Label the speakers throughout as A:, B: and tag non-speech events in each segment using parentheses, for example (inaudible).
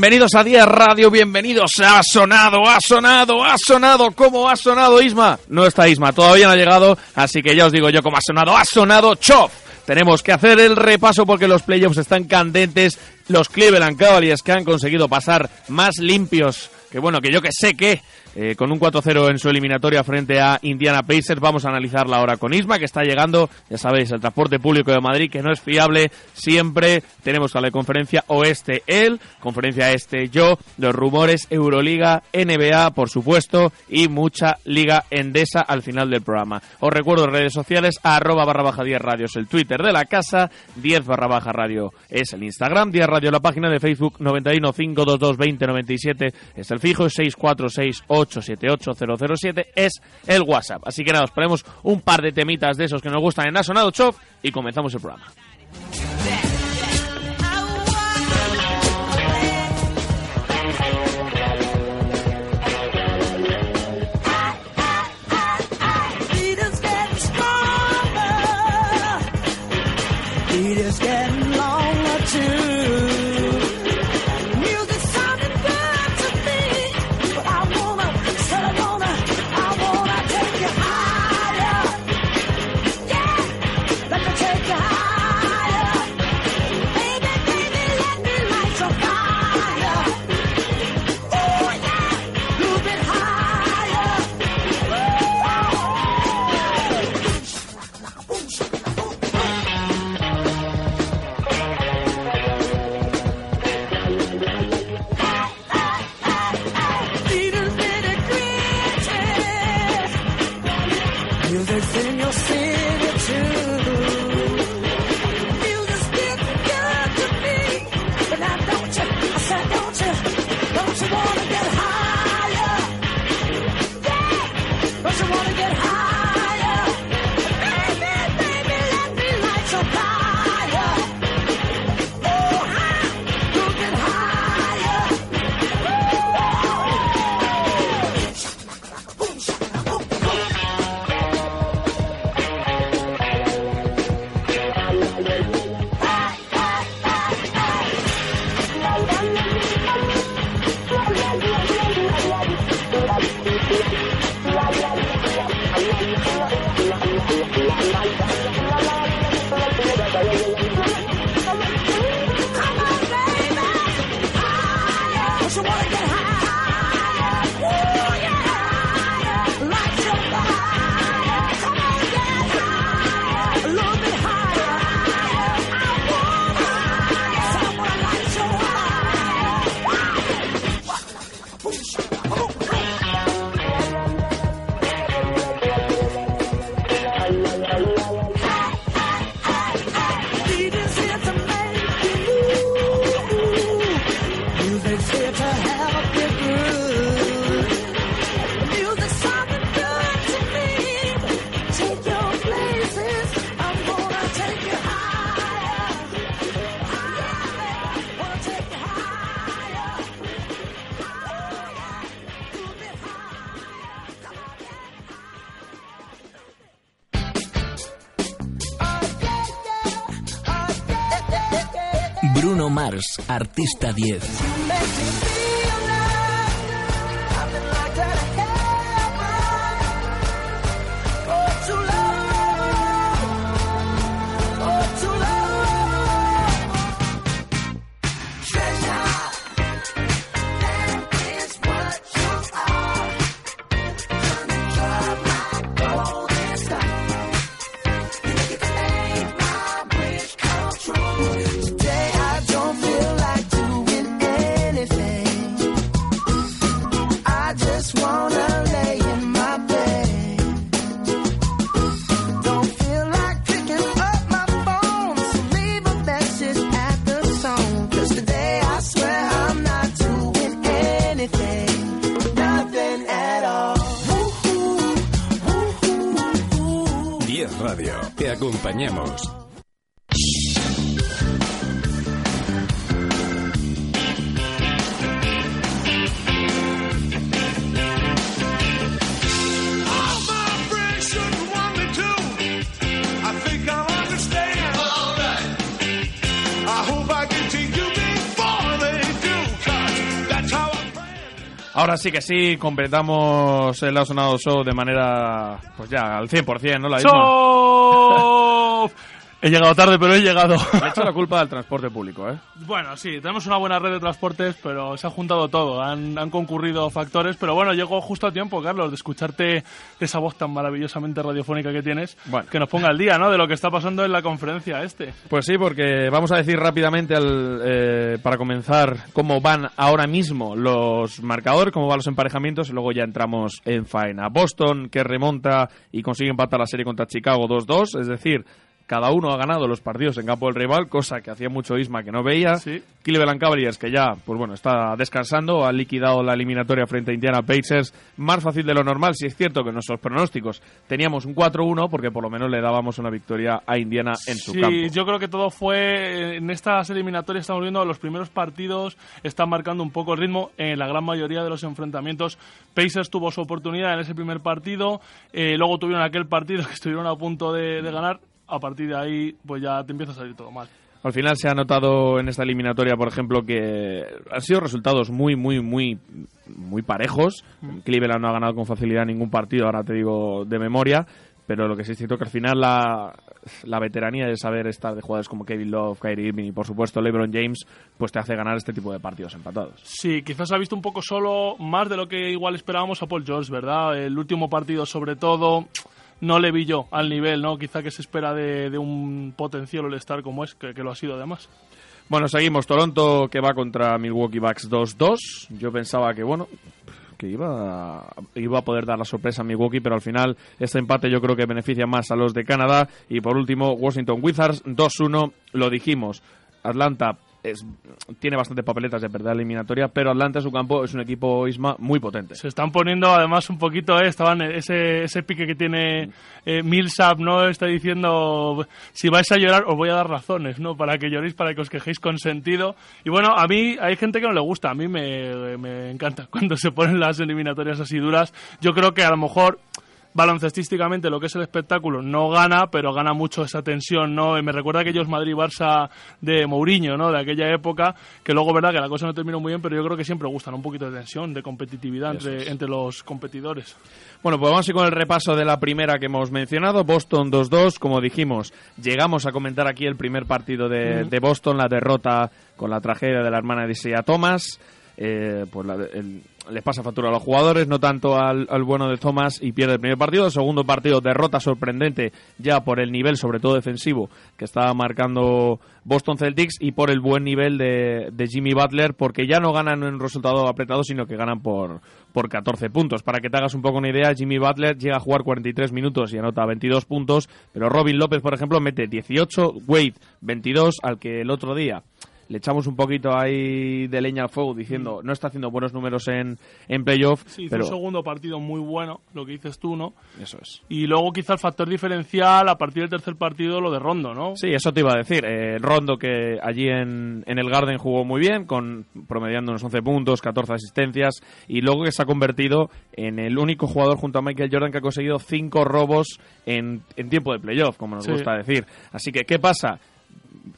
A: Bienvenidos a
B: 10 Radio, bienvenidos. A Sonado, ha sonado, ha sonado, ¿cómo ha sonado Isma? No está Isma, todavía no ha llegado, así que ya os digo yo cómo ha sonado, ha sonado Chop. Tenemos que hacer el repaso porque los playoffs están candentes, los Cleveland Cavaliers que han conseguido pasar más limpios que bueno, que yo que sé que eh, con un 4-0 en su eliminatoria frente a Indiana Pacers. Vamos a analizarla ahora con Isma, que está llegando, ya sabéis, el transporte público de Madrid, que no es fiable siempre. Tenemos a la conferencia oeste él, conferencia este yo, los rumores Euroliga, NBA, por supuesto, y mucha Liga Endesa al final del programa. Os recuerdo redes sociales, arroba barra baja 10 radio es el Twitter de la casa, 10 barra baja radio es el Instagram, 10 radio la página de Facebook, 91 522 20 97 es el fijo, 646 878-007 es el WhatsApp. Así que nada, os ponemos un par de temitas de esos que nos gustan en Asonado Chop y comenzamos el programa.
C: Just artista 10.
D: Plan.
B: Ahora sí que sí, completamos el sonado show de manera, pues ya, al 100%, ¿no? La misma.
E: He llegado tarde, pero he llegado.
B: Le echo la culpa al transporte público, ¿eh?
E: bueno, sí, tenemos una buena red de transportes, pero se ha juntado todo. Han, han concurrido factores, pero bueno, llego justo a tiempo, Carlos, de escucharte esa voz tan maravillosamente radiofónica que tienes,
B: Bueno.
E: que nos ponga al día, ¿no? De lo que está pasando en la conferencia este.
B: Pues sí, porque vamos a decir rápidamente al, eh, para comenzar cómo van ahora mismo los marcadores, cómo van los emparejamientos y luego ya entramos en faena. Boston que remonta y consigue empatar la serie contra Chicago 2-2, es decir, cada uno ha ganado los partidos en campo del rival, cosa que hacía mucho Isma que no veía.
E: Sí.
B: Cleveland Cavaliers que ya, pues bueno, está descansando, ha liquidado la eliminatoria frente a Indiana Pacers, más fácil de lo normal, si es cierto que en nuestros pronósticos teníamos un 4-1 porque por lo menos le dábamos una victoria a Indiana en su
E: sí,
B: campo.
E: yo creo que todo fue en estas eliminatorias estamos viendo los primeros partidos están marcando un poco el ritmo en la gran mayoría de los enfrentamientos. Pacers tuvo su oportunidad en ese primer partido, eh, luego tuvieron aquel partido (laughs) que estuvieron a punto de, de ganar. A partir de ahí, pues ya te empieza a salir todo mal.
B: Al final se ha notado en esta eliminatoria, por ejemplo, que han sido resultados muy, muy, muy, muy parejos. Cleveland no ha ganado con facilidad ningún partido, ahora te digo de memoria. Pero lo que sí es cierto que al final la, la veteranía de saber estar de jugadores como Kevin Love, Kyrie Irving y por supuesto LeBron James, pues te hace ganar este tipo de partidos empatados.
E: Sí, quizás ha visto un poco solo más de lo que igual esperábamos a Paul George, ¿verdad? El último partido, sobre todo, no le vi yo al nivel, ¿no? Quizá que se espera de, de un potencial All-Star como es, que, que lo ha sido además.
B: Bueno, seguimos. Toronto que va contra Milwaukee Bucks 2-2. Yo pensaba que, bueno, que iba a, iba a poder dar la sorpresa a Milwaukee, pero al final este empate yo creo que beneficia más a los de Canadá. Y por último, Washington Wizards 2-1. Lo dijimos, Atlanta es, tiene bastantes papeletas de perder la eliminatoria, pero Atlanta su campo es un equipo Isma muy potente.
E: Se están poniendo además un poquito, eh, estaban ese, ese pique que tiene eh, Millsap, ¿no? Está diciendo, si vais a llorar os voy a dar razones, ¿no? Para que lloréis, para que os quejéis con sentido. Y bueno, a mí hay gente que no le gusta, a mí me, me encanta (laughs) cuando se ponen las eliminatorias así duras. Yo creo que a lo mejor baloncestísticamente lo que es el espectáculo no gana, pero gana mucho esa tensión, ¿no? Me recuerda a aquellos Madrid-Barça de Mourinho, ¿no? De aquella época, que luego, verdad, que la cosa no terminó muy bien, pero yo creo que siempre gustan un poquito de tensión, de competitividad entre, entre los competidores.
B: Bueno, pues vamos a ir con el repaso de la primera que hemos mencionado, Boston 2-2, como dijimos, llegamos a comentar aquí el primer partido de, de Boston, la derrota con la tragedia de la hermana de Isaiah Thomas, eh, pues la- les pasa factura a los jugadores, no tanto al, al bueno de Thomas y pierde el primer partido. El segundo partido, derrota sorprendente ya por el nivel, sobre todo defensivo, que estaba marcando Boston Celtics y por el buen nivel de, de Jimmy Butler, porque ya no ganan en un resultado apretado, sino que ganan por, por 14 puntos. Para que te hagas un poco una idea, Jimmy Butler llega a jugar 43 minutos y anota 22 puntos, pero Robin López, por ejemplo, mete 18, Wade 22, al que el otro día le echamos un poquito ahí de leña al fuego diciendo no está haciendo buenos números en, en playoff,
E: Sí, hizo
B: pero
E: un segundo partido muy bueno, lo que dices tú, ¿no?
B: eso es.
E: Y luego quizá el factor diferencial a partir del tercer partido, lo de Rondo, ¿no?
B: Sí, eso te iba a decir. Eh, Rondo que allí en, en el Garden jugó muy bien, con promediando unos 11 puntos, 14 asistencias, y luego que se ha convertido en el único jugador junto a Michael Jordan que ha conseguido 5 robos en, en tiempo de playoff, como nos
E: Sí.
B: gusta decir. Así que, ¿qué pasa?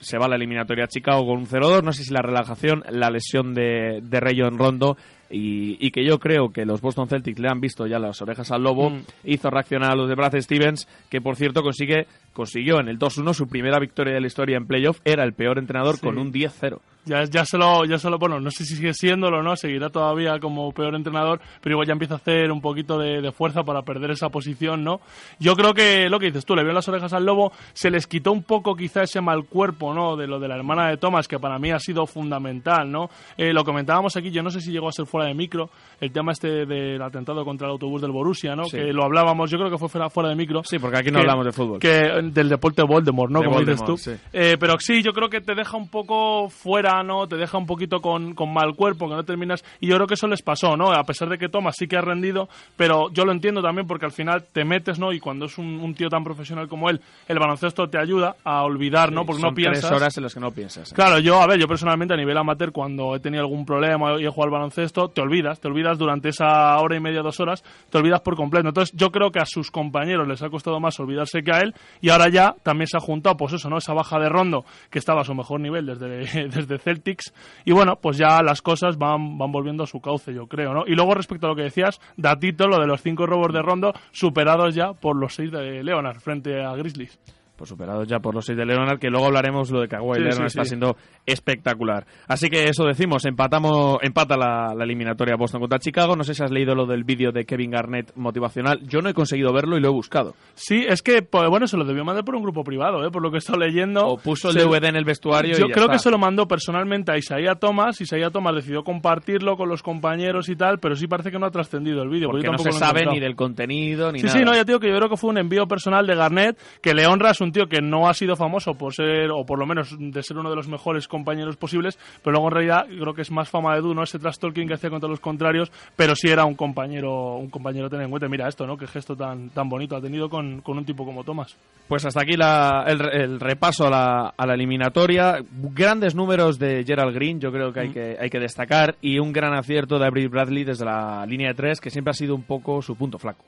B: Se va a la eliminatoria a Chicago con un 0-2. No sé si la relajación, la lesión de, de Rayon Rondo y, y que yo creo que los Boston Celtics le han visto ya las orejas al lobo,
E: Mm.
B: hizo reaccionar a los de Brad Stevens, que por cierto consigue consiguió en el 2-1 su primera victoria de la historia en playoff. Era el peor entrenador
E: Sí.
B: con un 10-0.
E: Ya, ya se lo, ya se lo- bueno, no sé si sigue siéndolo o no, seguirá todavía como peor entrenador, pero igual ya empieza a hacer un poquito de, de fuerza para perder esa posición, ¿no? Yo creo que lo que dices tú, le vio las orejas al lobo, se les quitó un poco quizá ese mal cuerpo, ¿no? De lo de la hermana de Thomas, que para mí ha sido fundamental, ¿no? Eh, lo comentábamos aquí, yo no sé si llegó a ser fuera de micro, el tema este del atentado contra el autobús del Borussia, ¿no?
B: Sí.
E: Que lo hablábamos, yo creo que fue fuera, fuera de micro.
B: Sí, porque aquí no
E: Que-
B: hablamos de fútbol.
E: Que, del deporte Voldemort, ¿no?
B: De
E: Como dices tú.
B: sí.
E: Eh, pero sí, yo creo que te deja un poco fuera, ¿no? Te deja un poquito con, con mal cuerpo, que no terminas. Y yo creo que eso les pasó, ¿no? A pesar de que Thomas sí que ha rendido, pero yo lo entiendo también porque al final te metes, ¿no? Y cuando es un, un tío tan profesional como él, el baloncesto te ayuda a olvidar, ¿no? Porque
B: Son
E: no piensas.
B: tres horas en las que no piensas.
E: Claro, yo, a ver, yo personalmente a nivel amateur, cuando he tenido algún problema y he jugado al baloncesto, te olvidas, te olvidas durante esa hora y media, dos horas, te olvidas por completo. Entonces, yo creo que a sus compañeros les ha costado más olvidarse que a él, y ahora ya también se ha juntado, pues eso, ¿no? Esa baja de rondo, que estaba a su mejor nivel desde, (laughs) desde Celtics, y bueno, pues ya las cosas van, van volviendo a su cauce, yo creo, ¿no? Y luego, respecto a lo que decías, datito, lo de los cinco robos de rondo, superados ya por los seis de Leonard frente a Grizzlies.
B: Pues superados ya por los seis de Leonard, que luego hablaremos lo de Kawhi
E: Sí,
B: Leonard
E: sí,
B: está
E: sí.
B: siendo espectacular. Así que eso decimos, empatamos, empata la, la eliminatoria Boston contra Chicago. No sé si has leído lo del vídeo de Kevin Garnett motivacional. Yo no he conseguido verlo y lo he buscado.
E: Sí, es que, pues, bueno, se lo debió mandar por un grupo privado, ¿eh? por lo que he estado leyendo.
B: O puso el
E: Se-
B: DVD en el vestuario
E: Yo
B: y ya
E: creo
B: está.
E: que se lo mandó personalmente a Isaías Thomas. Isaías Thomas decidió compartirlo con los compañeros y tal, pero sí parece que no ha trascendido el vídeo.
B: Porque no se sabe ni del contenido ni
E: Sí,
B: nada.
E: sí, no, ya digo que yo creo que fue un envío personal de Garnett, que le honra, es un tío que no ha sido famoso por ser, o por lo menos de ser uno de los mejores compañeros posibles, pero luego en realidad creo que es más fama de Edu, ¿no? Ese trash talking que hacía contra los contrarios, pero sí era un compañero, un compañero tener en cuenta. Mira esto, ¿no? Qué gesto tan, tan bonito ha tenido con, con un tipo como Thomas.
B: Pues hasta aquí la- el, el repaso a la, a la eliminatoria. Grandes números de Gerald Green, yo creo que hay,
E: Mm.
B: que hay que destacar. Y un gran acierto de Avery Bradley desde la línea de tres, que siempre ha sido un poco su punto flaco.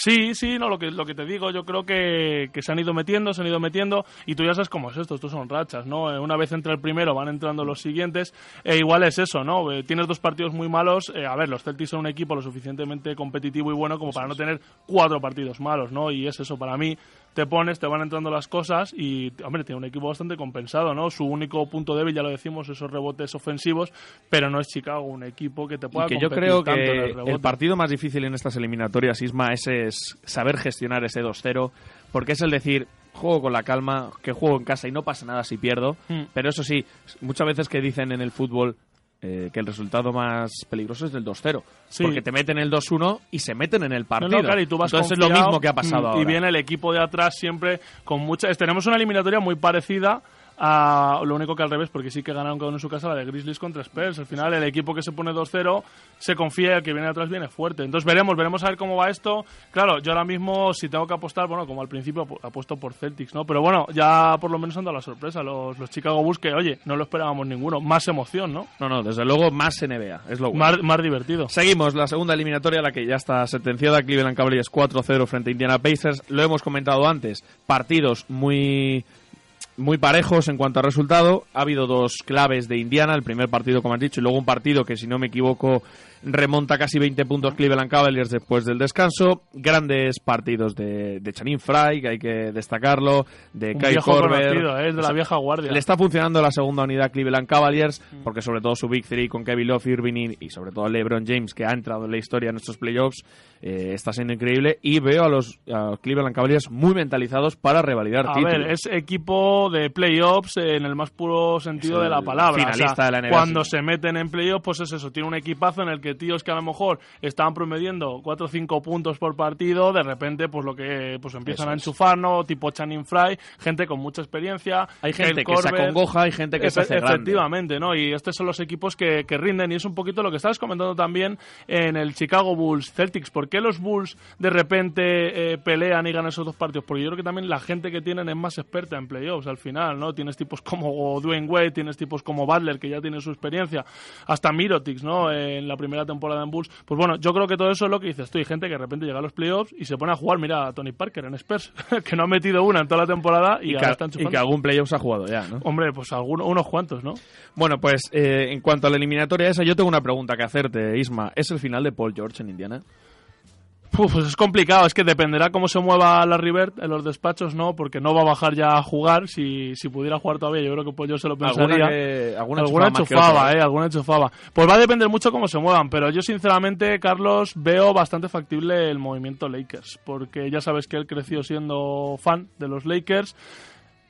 E: Sí, sí, no, lo que, lo que te digo, yo creo que, que se han ido metiendo, se han ido metiendo, y tú ya sabes cómo es esto, estos son rachas, ¿no? Eh, Una vez entra el primero, van entrando los siguientes, e igual es eso, ¿no? Eh, tienes dos partidos muy malos, eh, a ver, los Celtics son un equipo lo suficientemente competitivo y bueno como para no tener cuatro partidos malos, ¿no? Y es eso, para mí, te pones, te van entrando las cosas y, hombre, tiene un equipo bastante compensado, ¿no? Su único punto débil, ya lo decimos, esos rebotes ofensivos, pero no es Chicago un equipo que te pueda
B: Y que yo creo
E: tanto en
B: que
E: el
B: el, partido más difícil en estas eliminatorias, Isma, ese es saber gestionar ese 2-0, porque es el decir, juego con la calma, que juego en casa y no pasa nada si pierdo,
E: Hmm.
B: pero eso sí, muchas veces que dicen en el fútbol eh, que el resultado más peligroso es del 2-0,
E: Sí.
B: porque te meten el 2-1 y se meten en el partido.
E: no, claro, y tú vas
B: Entonces es lo mismo que ha pasado ahora.
E: Y viene el equipo de atrás siempre con muchas... Tenemos una eliminatoria muy parecida a lo único que al revés, porque sí que ganaron cada uno en su casa la de Grizzlies contra Spurs. Al final el equipo que se pone 2-0 se confía y el que viene atrás viene fuerte. Entonces veremos, veremos a ver cómo va esto. Claro, yo ahora mismo si tengo que apostar, bueno, como al principio apu- apuesto por Celtics, ¿no? Pero bueno, ya por lo menos han dado la sorpresa los, los Chicago Bulls que, oye, no lo esperábamos ninguno. Más emoción, ¿no?
B: No, no, desde luego más NBA, es lo bueno.
E: Más, más divertido.
B: Seguimos la segunda eliminatoria, la que ya está sentenciada. Cleveland Cavaliers 4-0 frente a Indiana Pacers. Lo hemos comentado antes. Partidos muy muy parejos en cuanto a resultado. Ha habido dos claves de Indiana. El primer partido, como has dicho, y luego un partido que, si no me equivoco, remonta casi 20 puntos Cleveland Cavaliers después del descanso. Grandes partidos de, de Channing Frye, que hay que destacarlo. De
E: Un conocido, ¿eh? es de la vieja guardia.
B: Le está funcionando la segunda unidad Cleveland Cavaliers, porque sobre todo su Big Three con Kevin Love, Irving y, sobre todo LeBron James, que ha entrado en la historia en estos playoffs, eh, está siendo increíble. Y veo a los a Cleveland Cavaliers muy mentalizados para revalidar
E: A
B: títulos.
E: ver, es equipo de playoffs en el más puro sentido
B: Es
E: de la palabra.
B: finalista
E: O sea,
B: de la NBA,
E: Cuando se meten en playoffs, pues es eso. Tiene un equipazo en el que tíos que a lo mejor estaban promediendo 4 o 5 puntos por partido, de repente, pues lo que pues empiezan
B: Eso
E: a enchufar, ¿no? Tipo Channing Fry, gente con mucha experiencia.
B: Hay gente que se acongoja, hay gente que se hace grande.
E: Efectivamente, ¿no? Y estos son los equipos que, que rinden y es un poquito lo que estabas comentando también en el Chicago Bulls Celtics. ¿Por qué los Bulls de repente eh, pelean y ganan esos dos partidos? Porque yo creo que también la gente que tienen es más experta en playoffs. Al final, ¿no? Tienes tipos como Dwayne Wade, tienes tipos como Butler, que ya tiene su experiencia, hasta Mirotics, ¿no? En la primera temporada en Bulls. Pues bueno, yo creo que todo eso es lo que dices tú. Hay gente que de repente llega a los playoffs y se pone a jugar, mira, a Tony Parker en Spurs, (laughs) que no ha metido una en toda la temporada y,
B: Y,
E: ahora
B: que,
E: están
B: y
E: chupando.
B: que algún playoff se ha jugado ya, ¿no?
E: Hombre, pues alguno, unos cuantos, ¿no?
B: Bueno, pues eh, en cuanto a la eliminatoria esa, yo tengo una pregunta que hacerte, Isma. ¿Es el final de Paul George en Indiana?
E: Uf, pues es complicado, es que dependerá cómo se mueva la River en los despachos, ¿no? Porque no va a bajar ya a jugar. Si, si pudiera jugar todavía, yo creo que pues yo se lo pensaría.
B: Alguna, que- alguna,
E: alguna enchufaba,
B: otra,
E: eh, alguna enchufaba. Pues va a depender mucho cómo se muevan, pero yo sinceramente, Carlos, veo bastante factible el movimiento Lakers, porque ya sabes que él creció siendo fan de los Lakers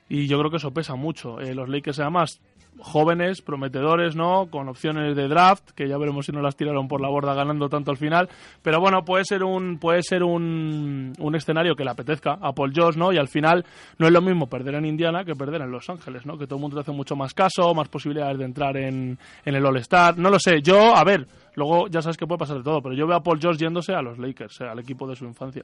E: y yo creo que eso pesa mucho. Eh, los Lakers además jóvenes, prometedores, ¿no? Con opciones de draft, que ya veremos si no las tiraron por la borda ganando tanto al final. Pero bueno, puede ser un, puede ser un, un escenario que le apetezca a Paul George, ¿no? Y al final no es lo mismo perder en Indiana que perder en Los Ángeles, ¿no? Que todo el mundo te hace mucho más caso, más posibilidades de entrar en, en el All-Star. No lo sé, yo, a ver, luego ya sabes que puede pasar de todo, pero yo veo a Paul George yéndose a los Lakers, eh, al equipo de su infancia.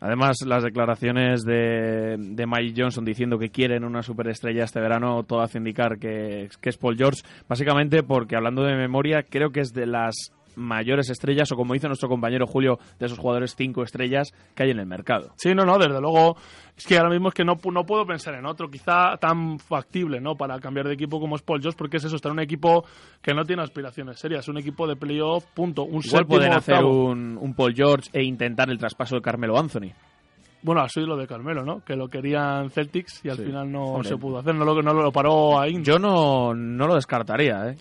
B: Además, las declaraciones de, de Mike Johnson diciendo que quieren una superestrella este verano, todo hace indicar que, que es Paul George. Básicamente porque, hablando de memoria, creo que es de las mayores estrellas, o como dice nuestro compañero Julio, de esos jugadores cinco estrellas que hay en el mercado.
E: Sí, no, no, desde luego. Es que ahora mismo es que no, no puedo pensar en otro, quizá tan factible, ¿no? Para cambiar de equipo como es Paul George, porque es eso, estar en un equipo que no tiene aspiraciones serias, un equipo de playoff, punto. Un
B: Igual
E: séptimo,
B: pueden hacer
E: octavo.
B: un, un Paul George e intentar el traspaso de Carmelo Anthony.
E: Bueno, así lo de Carmelo, ¿no? Que lo querían Celtics y al
B: Sí.
E: final no
B: Hombre.
E: se pudo hacer, no lo, no lo paró ahí.
B: Yo no, no lo descartaría, ¿eh?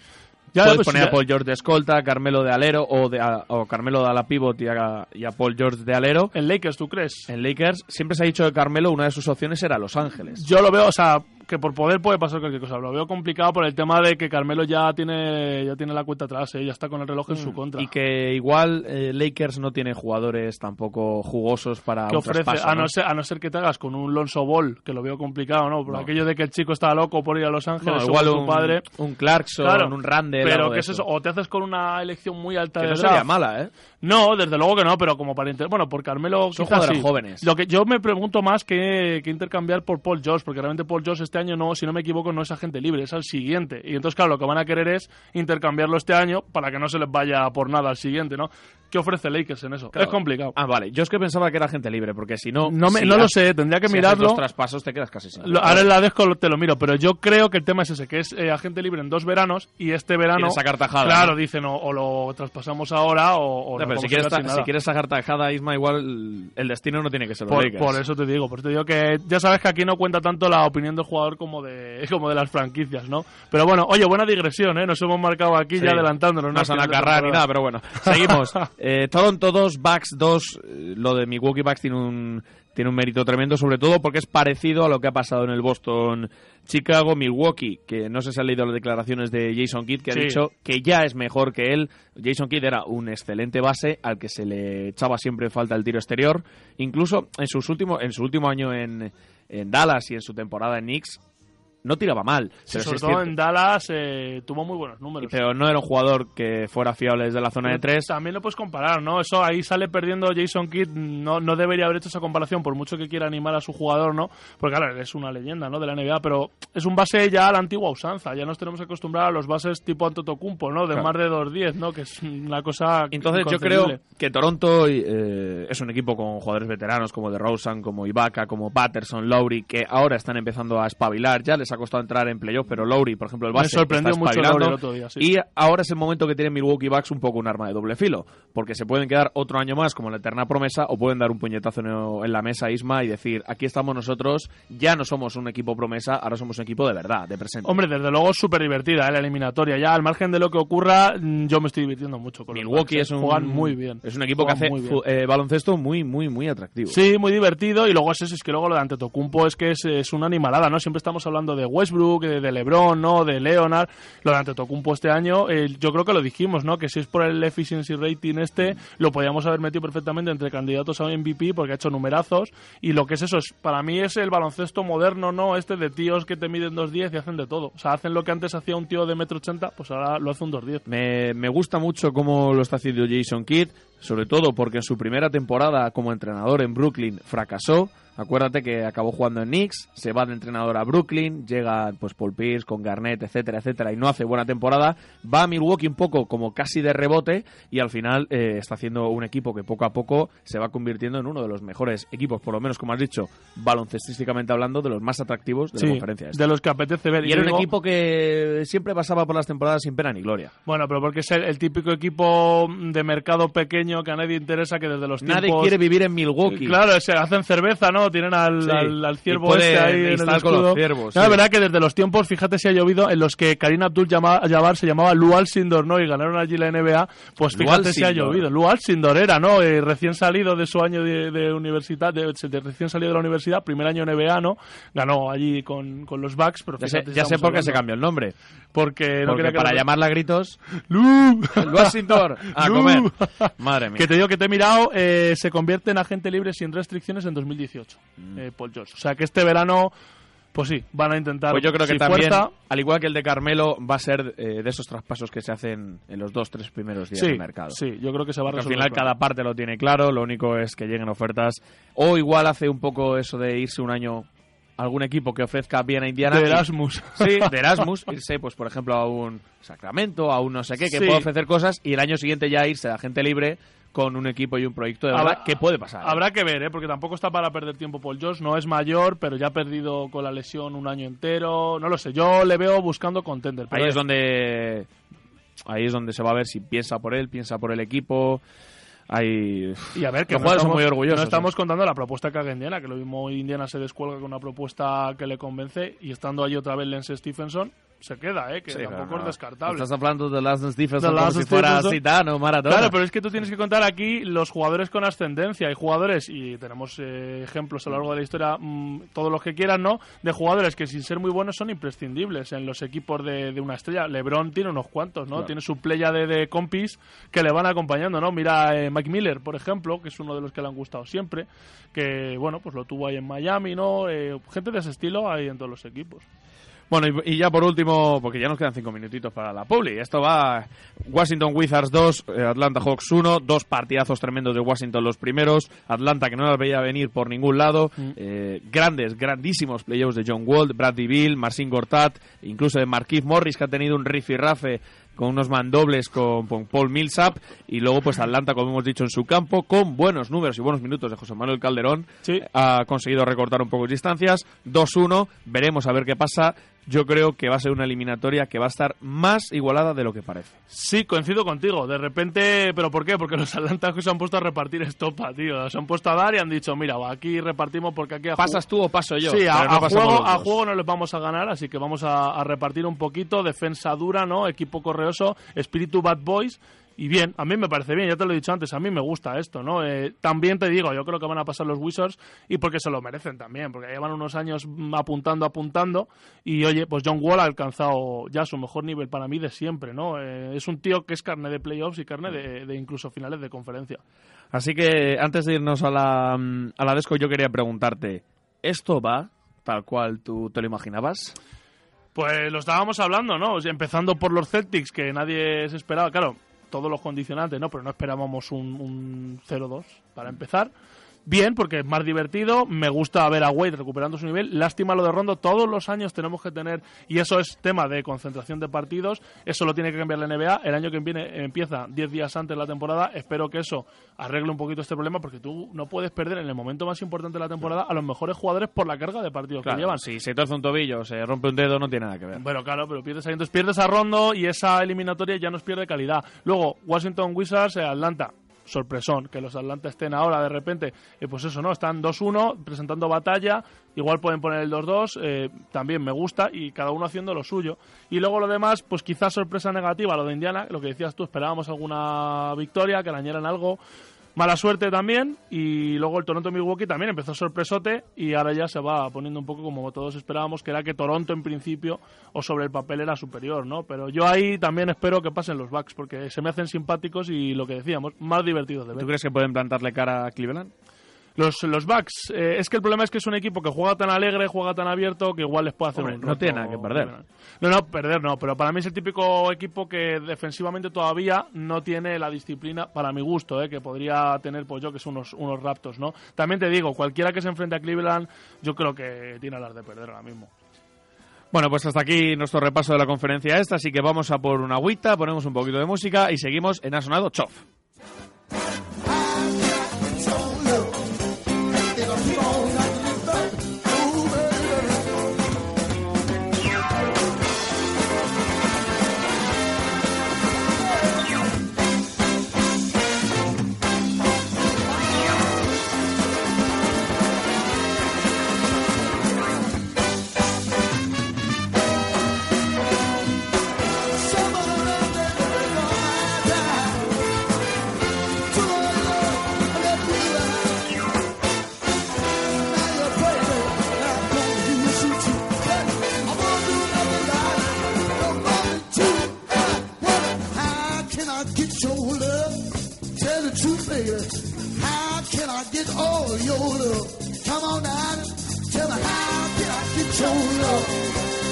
E: Ya,
B: Puedes
E: pues,
B: poner
E: ya-
B: a Paul George de escolta, a Carmelo de alero o, de, a- o Carmelo de ala pivot y a, y a Paul George de alero.
E: En Lakers, ¿tú crees?
B: En Lakers siempre se ha dicho que Carmelo una de sus opciones era Los Ángeles.
E: Yo lo veo, o sea, que por poder puede pasar cualquier cosa. Lo veo complicado por el tema de que Carmelo ya tiene ya tiene la cuenta atrás, ¿eh? ya está con el reloj en su contra.
B: Mm. Y que igual eh, Lakers no tiene jugadores tampoco jugosos para
E: que ofrece,
B: traspaso,
E: a, no
B: ¿no?
E: ser, a no ser que te hagas con un Lonzo Ball, que lo veo complicado, ¿no? Por
B: No.
E: aquello de que el chico está loco por ir a Los Ángeles,
B: No,
E: su padre.
B: un Clarkson,
E: Claro,
B: un Randall,
E: Pero que es eso, o te haces con una elección muy alta
B: Que
E: de
B: no
E: draft.
B: sería mala, ¿eh?
E: No, desde luego que no, pero como para inter- Bueno, por Carmelo
B: Son
E: quizás
B: jugadores
E: sí.
B: jóvenes.
E: Lo que yo me pregunto más que, que intercambiar por Paul George, porque realmente Paul George este año no, si no me equivoco, no es agente libre, es al siguiente. Y entonces, claro, lo que van a querer es intercambiarlo este año para que no se les vaya por nada al siguiente, ¿no? ¿Qué ofrece Lakers en eso?
B: Claro.
E: Es complicado.
B: Ah, vale. Yo es que pensaba que era gente libre, porque si no...
E: No, me-
B: si
E: no lo sé, tendría que
B: si
E: mirarlo.
B: dos traspasos te quedas casi sin.
E: Lo- ahora en la Desco te lo miro, pero yo creo que el tema es ese, que es eh, agente libre en dos veranos y este verano...
B: Sacar tajada,
E: Claro,
B: ¿no?
E: dicen o, o lo traspasamos ahora o, o nos
B: pero si quieres, ta- si quieres sacar tajada, Isma, igual el destino no tiene que ser los
E: Por,
B: Lakers.
E: por eso te digo, por eso te digo que ya sabes que aquí no cuenta tanto la opinión del jugador como de (laughs) como de las franquicias, ¿no? Pero bueno, oye, buena digresión, ¿eh? Nos hemos marcado aquí
B: Sí.
E: ya adelantándonos.
B: No
E: ¿no?
B: a carrar ni nada, pero bueno. Seguimos. (laughs) Eh, Toronto 2, Bucks 2. eh, Lo de Milwaukee Bucks tiene un, tiene un mérito tremendo, sobre todo porque es parecido a lo que ha pasado en el Boston Chicago Milwaukee, que no sé si han leído las declaraciones de Jason Kidd, que
E: Sí.
B: ha dicho que ya es mejor que él. Jason Kidd era un excelente base al que se le echaba siempre falta el tiro exterior. Incluso en, sus últimos, en su último año en, en Dallas y en su temporada en Knicks, no tiraba mal.
E: Sí, sobre todo en Dallas eh, tuvo muy buenos números.
B: pero no era un jugador que fuera fiable desde la zona de tres.
E: También lo puedes comparar, ¿no? Eso ahí sale perdiendo Jason Kidd. No, no debería haber hecho esa comparación, por mucho que quiera animar a su jugador, ¿no? Porque, claro, es una leyenda, ¿no? De la NBA, pero es un base ya a la antigua usanza. Ya nos tenemos que acostumbrar a los bases tipo Antetokounmpo, ¿no? De
B: Claro.
E: más de 2-10, ¿no? Que es una cosa.
B: Entonces yo creo que Toronto eh, es un equipo con jugadores veteranos como DeRozan, como Ibaka, como Patterson, Lowry, que ahora están empezando a espabilar. Ya les ha costado entrar en playoff, pero Lowry, por ejemplo, el
E: Me
B: base
E: sorprendió
B: está
E: mucho. Lowry el otro día, sí.
B: Y ahora es el momento que tiene Milwaukee Bucks un poco un arma de doble filo, porque se pueden quedar otro año más como la eterna promesa o pueden dar un puñetazo en- la mesa, Isma, y decir, aquí estamos nosotros, ya no somos un equipo promesa, ahora somos un equipo de verdad, de presente.
E: Hombre, desde luego súper divertida ¿eh? la eliminatoria. Ya al margen de lo que ocurra, mm, yo me estoy divirtiendo mucho con los
B: Milwaukee
E: Bucks,
B: es
E: ¿eh?
B: un,
E: Juegan muy bien.
B: es un equipo que hace
E: muy
B: eh, baloncesto muy, muy, muy atractivo.
E: Sí, muy divertido. Y luego es eso, es que luego lo de Antetokounmpo es que es, es una animalada, ¿no? Siempre estamos hablando de Westbrook, de, de LeBron, ¿no? De Leonard. Lo de Antetokounmpo este año, eh, yo creo que lo dijimos, ¿no? Que si es por el efficiency rating este, lo podíamos haber metido perfectamente entre candidatos a MVP porque ha hecho numerazos. Y lo que es eso, es, para mí es el baloncesto moderno, ¿no? Este de tíos que te miden 2'10 y hacen de todo. O sea, hacen lo que antes hacía un tío de metro ochenta, pues ahora lo hace un 2'10.
B: Me, me gusta mucho cómo lo está haciendo Jason Kidd, sobre todo porque en su primera temporada como entrenador en Brooklyn fracasó. Acuérdate que acabó jugando en Knicks, se va de entrenador a Brooklyn, llega pues Paul Pierce con Garnett, etcétera, etcétera, y no hace buena temporada. Va a Milwaukee un poco como casi de rebote y al final eh, está haciendo un equipo que poco a poco se va convirtiendo en uno de los mejores equipos, por lo menos como has dicho, baloncestísticamente hablando, de los más atractivos de
E: Sí,
B: la conferencia. esta.
E: de los que apetece ver.
B: Y era un equipo que siempre pasaba por las temporadas sin pena ni gloria.
E: Bueno, pero porque es el, el típico equipo de mercado pequeño que a nadie interesa, que desde los
B: Nadie
E: tiempos...
B: quiere vivir en Milwaukee.
E: Claro, se hacen cerveza, ¿no? Tienen al,
B: Sí.
E: al, al ciervo este ahí en el
B: con los ciervos,
E: No,
B: sí.
E: La verdad que desde los tiempos, fíjate si ha llovido, en los que Karim Abdul-Jabbar se llamaba Lou Alcindor, ¿no? Y ganaron allí la NBA, pues fíjate si ha llovido. Lou Alcindor era, ¿no? Eh, recién salido de su año de, de universidad, de, de recién salido de la universidad, primer año NBA, ¿no? Ganó allí con, con los Bucks, pero
B: Ya sé,
E: fíjate
B: ya sé por qué se cambió el nombre.
E: Porque no
B: Porque
E: quería que
B: para llamarla a gritos, (laughs)
E: ¡Lou!
B: Washington, a
E: Lou.
B: comer. Madre mía.
E: Que te digo que te he mirado, eh, se convierte en agente libre sin restricciones en 2018, eh, Paul George. O sea que este verano, pues sí, van a intentar.
B: Pues yo creo que
E: si
B: también,
E: fuerza,
B: al igual que el de Carmelo, va a ser eh, de esos traspasos que se hacen en los dos, tres primeros días
E: sí,
B: del mercado.
E: sí, yo creo que se va a
B: Porque al
E: resolver.
B: final cada parte lo tiene claro, lo único es que lleguen ofertas. O igual hace un poco eso de irse un año a algún equipo que ofrezca bien a Indiana.
E: De Erasmus.
B: Sí, (laughs) de Erasmus, irse, pues por ejemplo, a un Sacramento, a un no sé qué, que
E: Sí.
B: puede ofrecer cosas y el año siguiente ya irse de agente libre con un equipo y un proyecto de verdad que puede pasar. ¿eh?
E: Habrá que ver, ¿eh? porque tampoco está para perder tiempo Paul George. No es mayor, pero ya ha perdido con la lesión un año entero. No lo sé, yo le veo buscando contender.
B: Ahí es donde ahí es donde se va a ver si piensa por él, piensa por el equipo. Ahí
E: Y a ver, que
B: los
E: no estamos-
B: muy orgullosos.
E: No
B: ¿eh?
E: estamos contando la propuesta que haga Indiana, que lo mismo Indiana se descuelga con una propuesta que le convence y estando ahí otra vez Lance Stephenson, se queda, ¿eh? que
B: Sí,
E: tampoco es descartable.
B: Estás hablando de Lance Stephenson como si fuera. Zidane o Maradona.
E: Claro, pero es que tú tienes que contar aquí los jugadores con ascendencia. Hay jugadores, y tenemos eh, ejemplos a lo largo de la historia, mm, todos los que quieran, ¿no? De jugadores que sin ser muy buenos son imprescindibles en los equipos de, de una estrella. LeBron tiene unos cuantos, ¿no?
B: Claro.
E: Tiene su playa de, de compis que le van acompañando, ¿no? Mira eh, Mike Miller, por ejemplo, que es uno de los que le han gustado siempre, que, bueno, pues lo tuvo ahí en Miami, ¿no? Eh, gente de ese estilo hay en todos los equipos.
B: Bueno, y, y ya por último, porque ya nos quedan cinco minutitos para la publi. Esto va Washington Wizards 2, eh, Atlanta Hawks 1, dos partidazos tremendos de Washington los primeros, Atlanta que no las veía venir por ningún lado, eh, grandes, grandísimos playoffs de John Wall, Bradley Bill, Marcin Gortat, incluso de Marquise Morris que ha tenido un rifirrafe con unos mandobles con, con Paul Millsap y luego pues Atlanta, como hemos dicho, en su campo con buenos números y buenos minutos de José Manuel Calderón
E: Sí.
B: ha conseguido recortar un poco de distancias 2-1, veremos a ver qué pasa yo creo que va a ser una eliminatoria que va a estar más igualada de lo que parece
E: Sí, coincido contigo. De repente, ¿pero por qué? Porque los Atlanta se han puesto a repartir estopa, tío. Se han puesto a dar y han dicho, mira, aquí repartimos porque aquí a
B: pasas tú o paso yo
E: Sí, a,
B: no
E: juego no les vamos a ganar, así que vamos a, a repartir un poquito. Defensa dura, ¿no? Equipo correoso, espíritu bad boys. Y bien, a mí me parece bien, ya te lo he dicho antes, a mí me gusta esto, ¿no? Eh, también te digo, yo creo que van a pasar los Wizards y porque se lo merecen también, porque llevan unos años mm, apuntando, apuntando y oye, pues John Wall ha alcanzado ya su mejor nivel para mí de siempre, ¿no? Eh, es un tío que es carne de playoffs y carne de, de incluso finales de conferencia.
B: así que antes de irnos a la, mm, a la Desco yo quería preguntarte ¿esto va tal cual tú te lo imaginabas?
E: Pues lo estábamos hablando, ¿no? Empezando por los Celtics, que nadie se esperaba. Claro, todos los condicionantes, ¿no? Pero no esperábamos un, un 0-2 para empezar. Bien, porque es más divertido. Me gusta ver a Wade recuperando su nivel. Lástima lo de Rondo. Todos los años tenemos que tener, y eso es tema de concentración de partidos. Eso lo tiene que cambiar la NBA. El año que viene empieza 10 días antes de la temporada. Espero que eso arregle un poquito este problema, porque tú no puedes perder en el momento más importante de la temporada a los mejores jugadores por la carga de partidos que llevan.
B: si se torce un tobillo o se rompe un dedo no tiene nada que ver
E: Bueno, claro, pero pierdes ahí. Entonces pierdes a Rondo y esa eliminatoria ya nos pierde calidad. Luego, Washington Wizards, eh, Atlanta. Sorpresón, que los Atlanta estén ahora de repente, eh, pues eso, ¿no? Están 2-1, presentando batalla, igual pueden poner el 2-2, eh, también me gusta, y cada uno haciendo lo suyo. Y luego lo demás, pues quizás sorpresa negativa, lo de Indiana, lo que decías tú, esperábamos alguna victoria, que arañaran algo. Mala suerte también, y luego el Toronto-Milwaukee también empezó sorpresote, y ahora ya se va poniendo un poco como todos esperábamos, que era que Toronto en principio, o sobre el papel era superior, ¿no? Pero yo ahí también espero que pasen los Bucks, porque se me hacen simpáticos y lo que decíamos, más divertidos de ver.
B: ¿tú crees que pueden plantarle cara a Cleveland?
E: Los, los Bucks, eh, es que el problema es que es un equipo que juega tan alegre, juega tan abierto, que igual les puede hacer
B: Hombre,
E: un
B: no tiene nada que perder.
E: No, no, perder no, pero para mí es el típico equipo que defensivamente todavía no tiene la disciplina, para mi gusto, eh, que podría tener, pues yo, que son unos, unos raptos, ¿no? También te digo, cualquiera que se enfrente a Cleveland, yo creo que tiene a las de perder ahora mismo.
B: Bueno, pues hasta aquí nuestro repaso de la conferencia esta, así que vamos a por una agüita, ponemos un poquito de música y seguimos en Ha sonado Chof.
D: Baby. How can I get all your love? Come on now, tell me how can I get your love?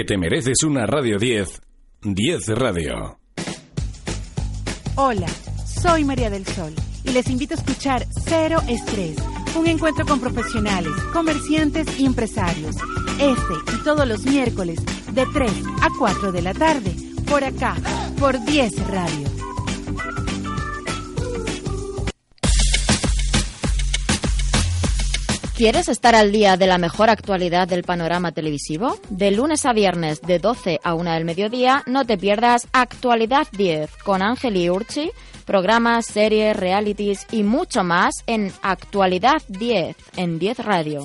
F: Porque te mereces una Radio 10. 10 Radio.
G: Hola, soy María del Sol y les invito a escuchar Cero Estrés, un encuentro con profesionales, comerciantes y empresarios. Este y todos los miércoles de 3 a 4 de la tarde, por acá, por 10 Radio.
H: ¿Quieres estar al día de la mejor actualidad del panorama televisivo? De lunes a viernes de 12 a 1 del mediodía, no te pierdas Actualidad 10 con Ángel y Urchi, programas, series, realities y mucho más en Actualidad 10 en 10 Radio.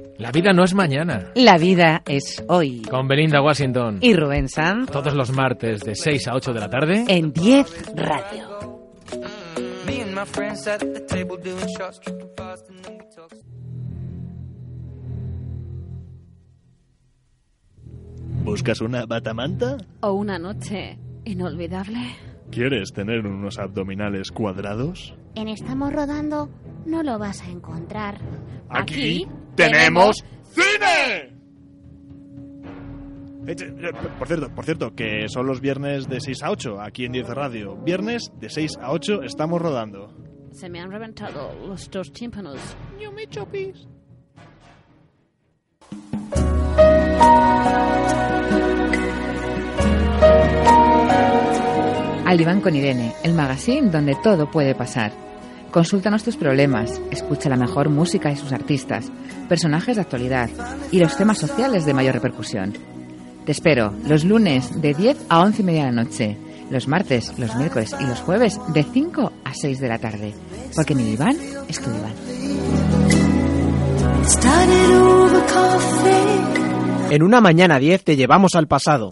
I: La vida no es mañana.
J: La vida es hoy.
I: Con Belinda Washington.
J: Y Rubén Sanz.
I: Todos los martes de 6 a 8 de la tarde.
J: En 10 Radio.
K: ¿Buscas una batamanta?
L: ¿O una noche inolvidable?
K: ¿Quieres tener unos abdominales cuadrados?
M: En Estamos Rodando no lo vas a encontrar.
K: Aquí tenemos cine. Eh, eh, Por cierto, por cierto, que son los viernes de 6 a 8 aquí en 10 Radio. Viernes de 6 a 8 estamos rodando.
L: Se me han reventado los dos tímpanos.
D: You me choppies.
J: Al diván con Irene, el magazine donde todo puede pasar. Consúltanos tus problemas, escucha la mejor música de sus artistas, personajes de actualidad y los temas sociales de mayor repercusión. Te espero los lunes de 10 a 11 y media de la noche, los martes, los miércoles y los jueves de 5 a 6 de la tarde, porque mi diván es tu diván.
N: En una mañana 10 te llevamos al pasado.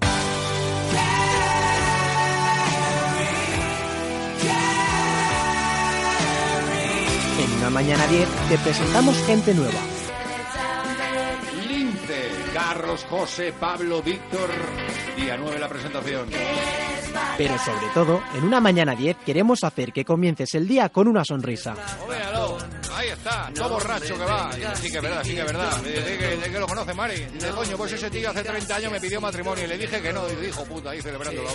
N: Mañana 10 te presentamos gente nueva.
O: Lince, Carlos, José, Pablo, Víctor. Día 9 la presentación.
N: Pero sobre todo, en una mañana 10 queremos hacer que comiences el día con una sonrisa.
O: Véalo, ahí está, todo borracho que va. Sí que es verdad, sí que es verdad. Que, de que lo conoce Mari. Dice, coño, pues ese tío hace 30 años me pidió matrimonio y le dije que no. Y dijo, puta, ahí celebrándolo.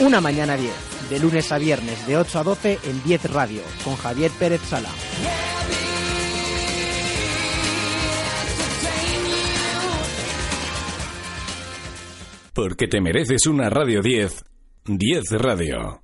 N: Una mañana 10, de lunes a viernes de 8 a 12 en 10 Radio, con Javier Pérez Sala.
F: Porque te mereces una Radio 10. 10 Radio.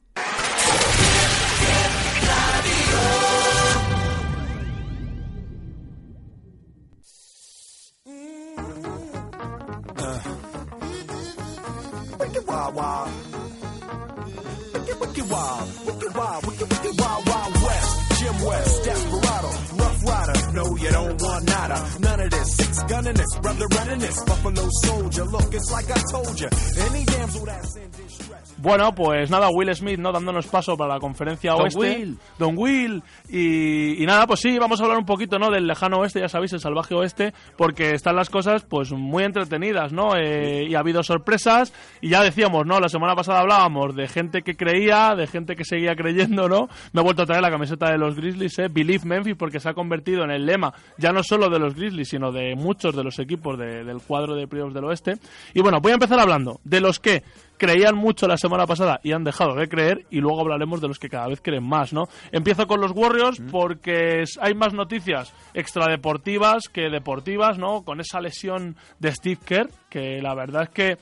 D: Nada. None of this. Six gunning this, brother running this. Buffalo Soldier. Look, it's like I told you. Any damsel that's in distress.
E: Bueno, pues nada, Will Smith, ¿no? Dándonos paso para la conferencia
B: Don
E: oeste.
B: Will.
E: Don Will. Y, y nada, pues sí, vamos a hablar un poquito, ¿no? Del lejano oeste, ya sabéis, el salvaje oeste, porque están las cosas, pues, muy entretenidas, ¿no? Eh, y ha habido sorpresas. Y ya decíamos, ¿no? La semana pasada hablábamos de gente que creía, de gente que seguía creyendo, ¿no? Me he vuelto a traer la camiseta de los Grizzlies, ¿eh? Believe Memphis, porque se ha convertido en el lema, ya no solo de los Grizzlies, sino de muchos de los equipos de- del cuadro de playoffs del oeste. Y bueno, voy a empezar hablando de los que creían mucho la semana pasada y han dejado de creer y luego hablaremos de los que cada vez creen más, ¿no? Empiezo con los Warriors porque es- hay más noticias extradeportivas que deportivas, ¿no? Con esa lesión de Steve Kerr que la verdad es que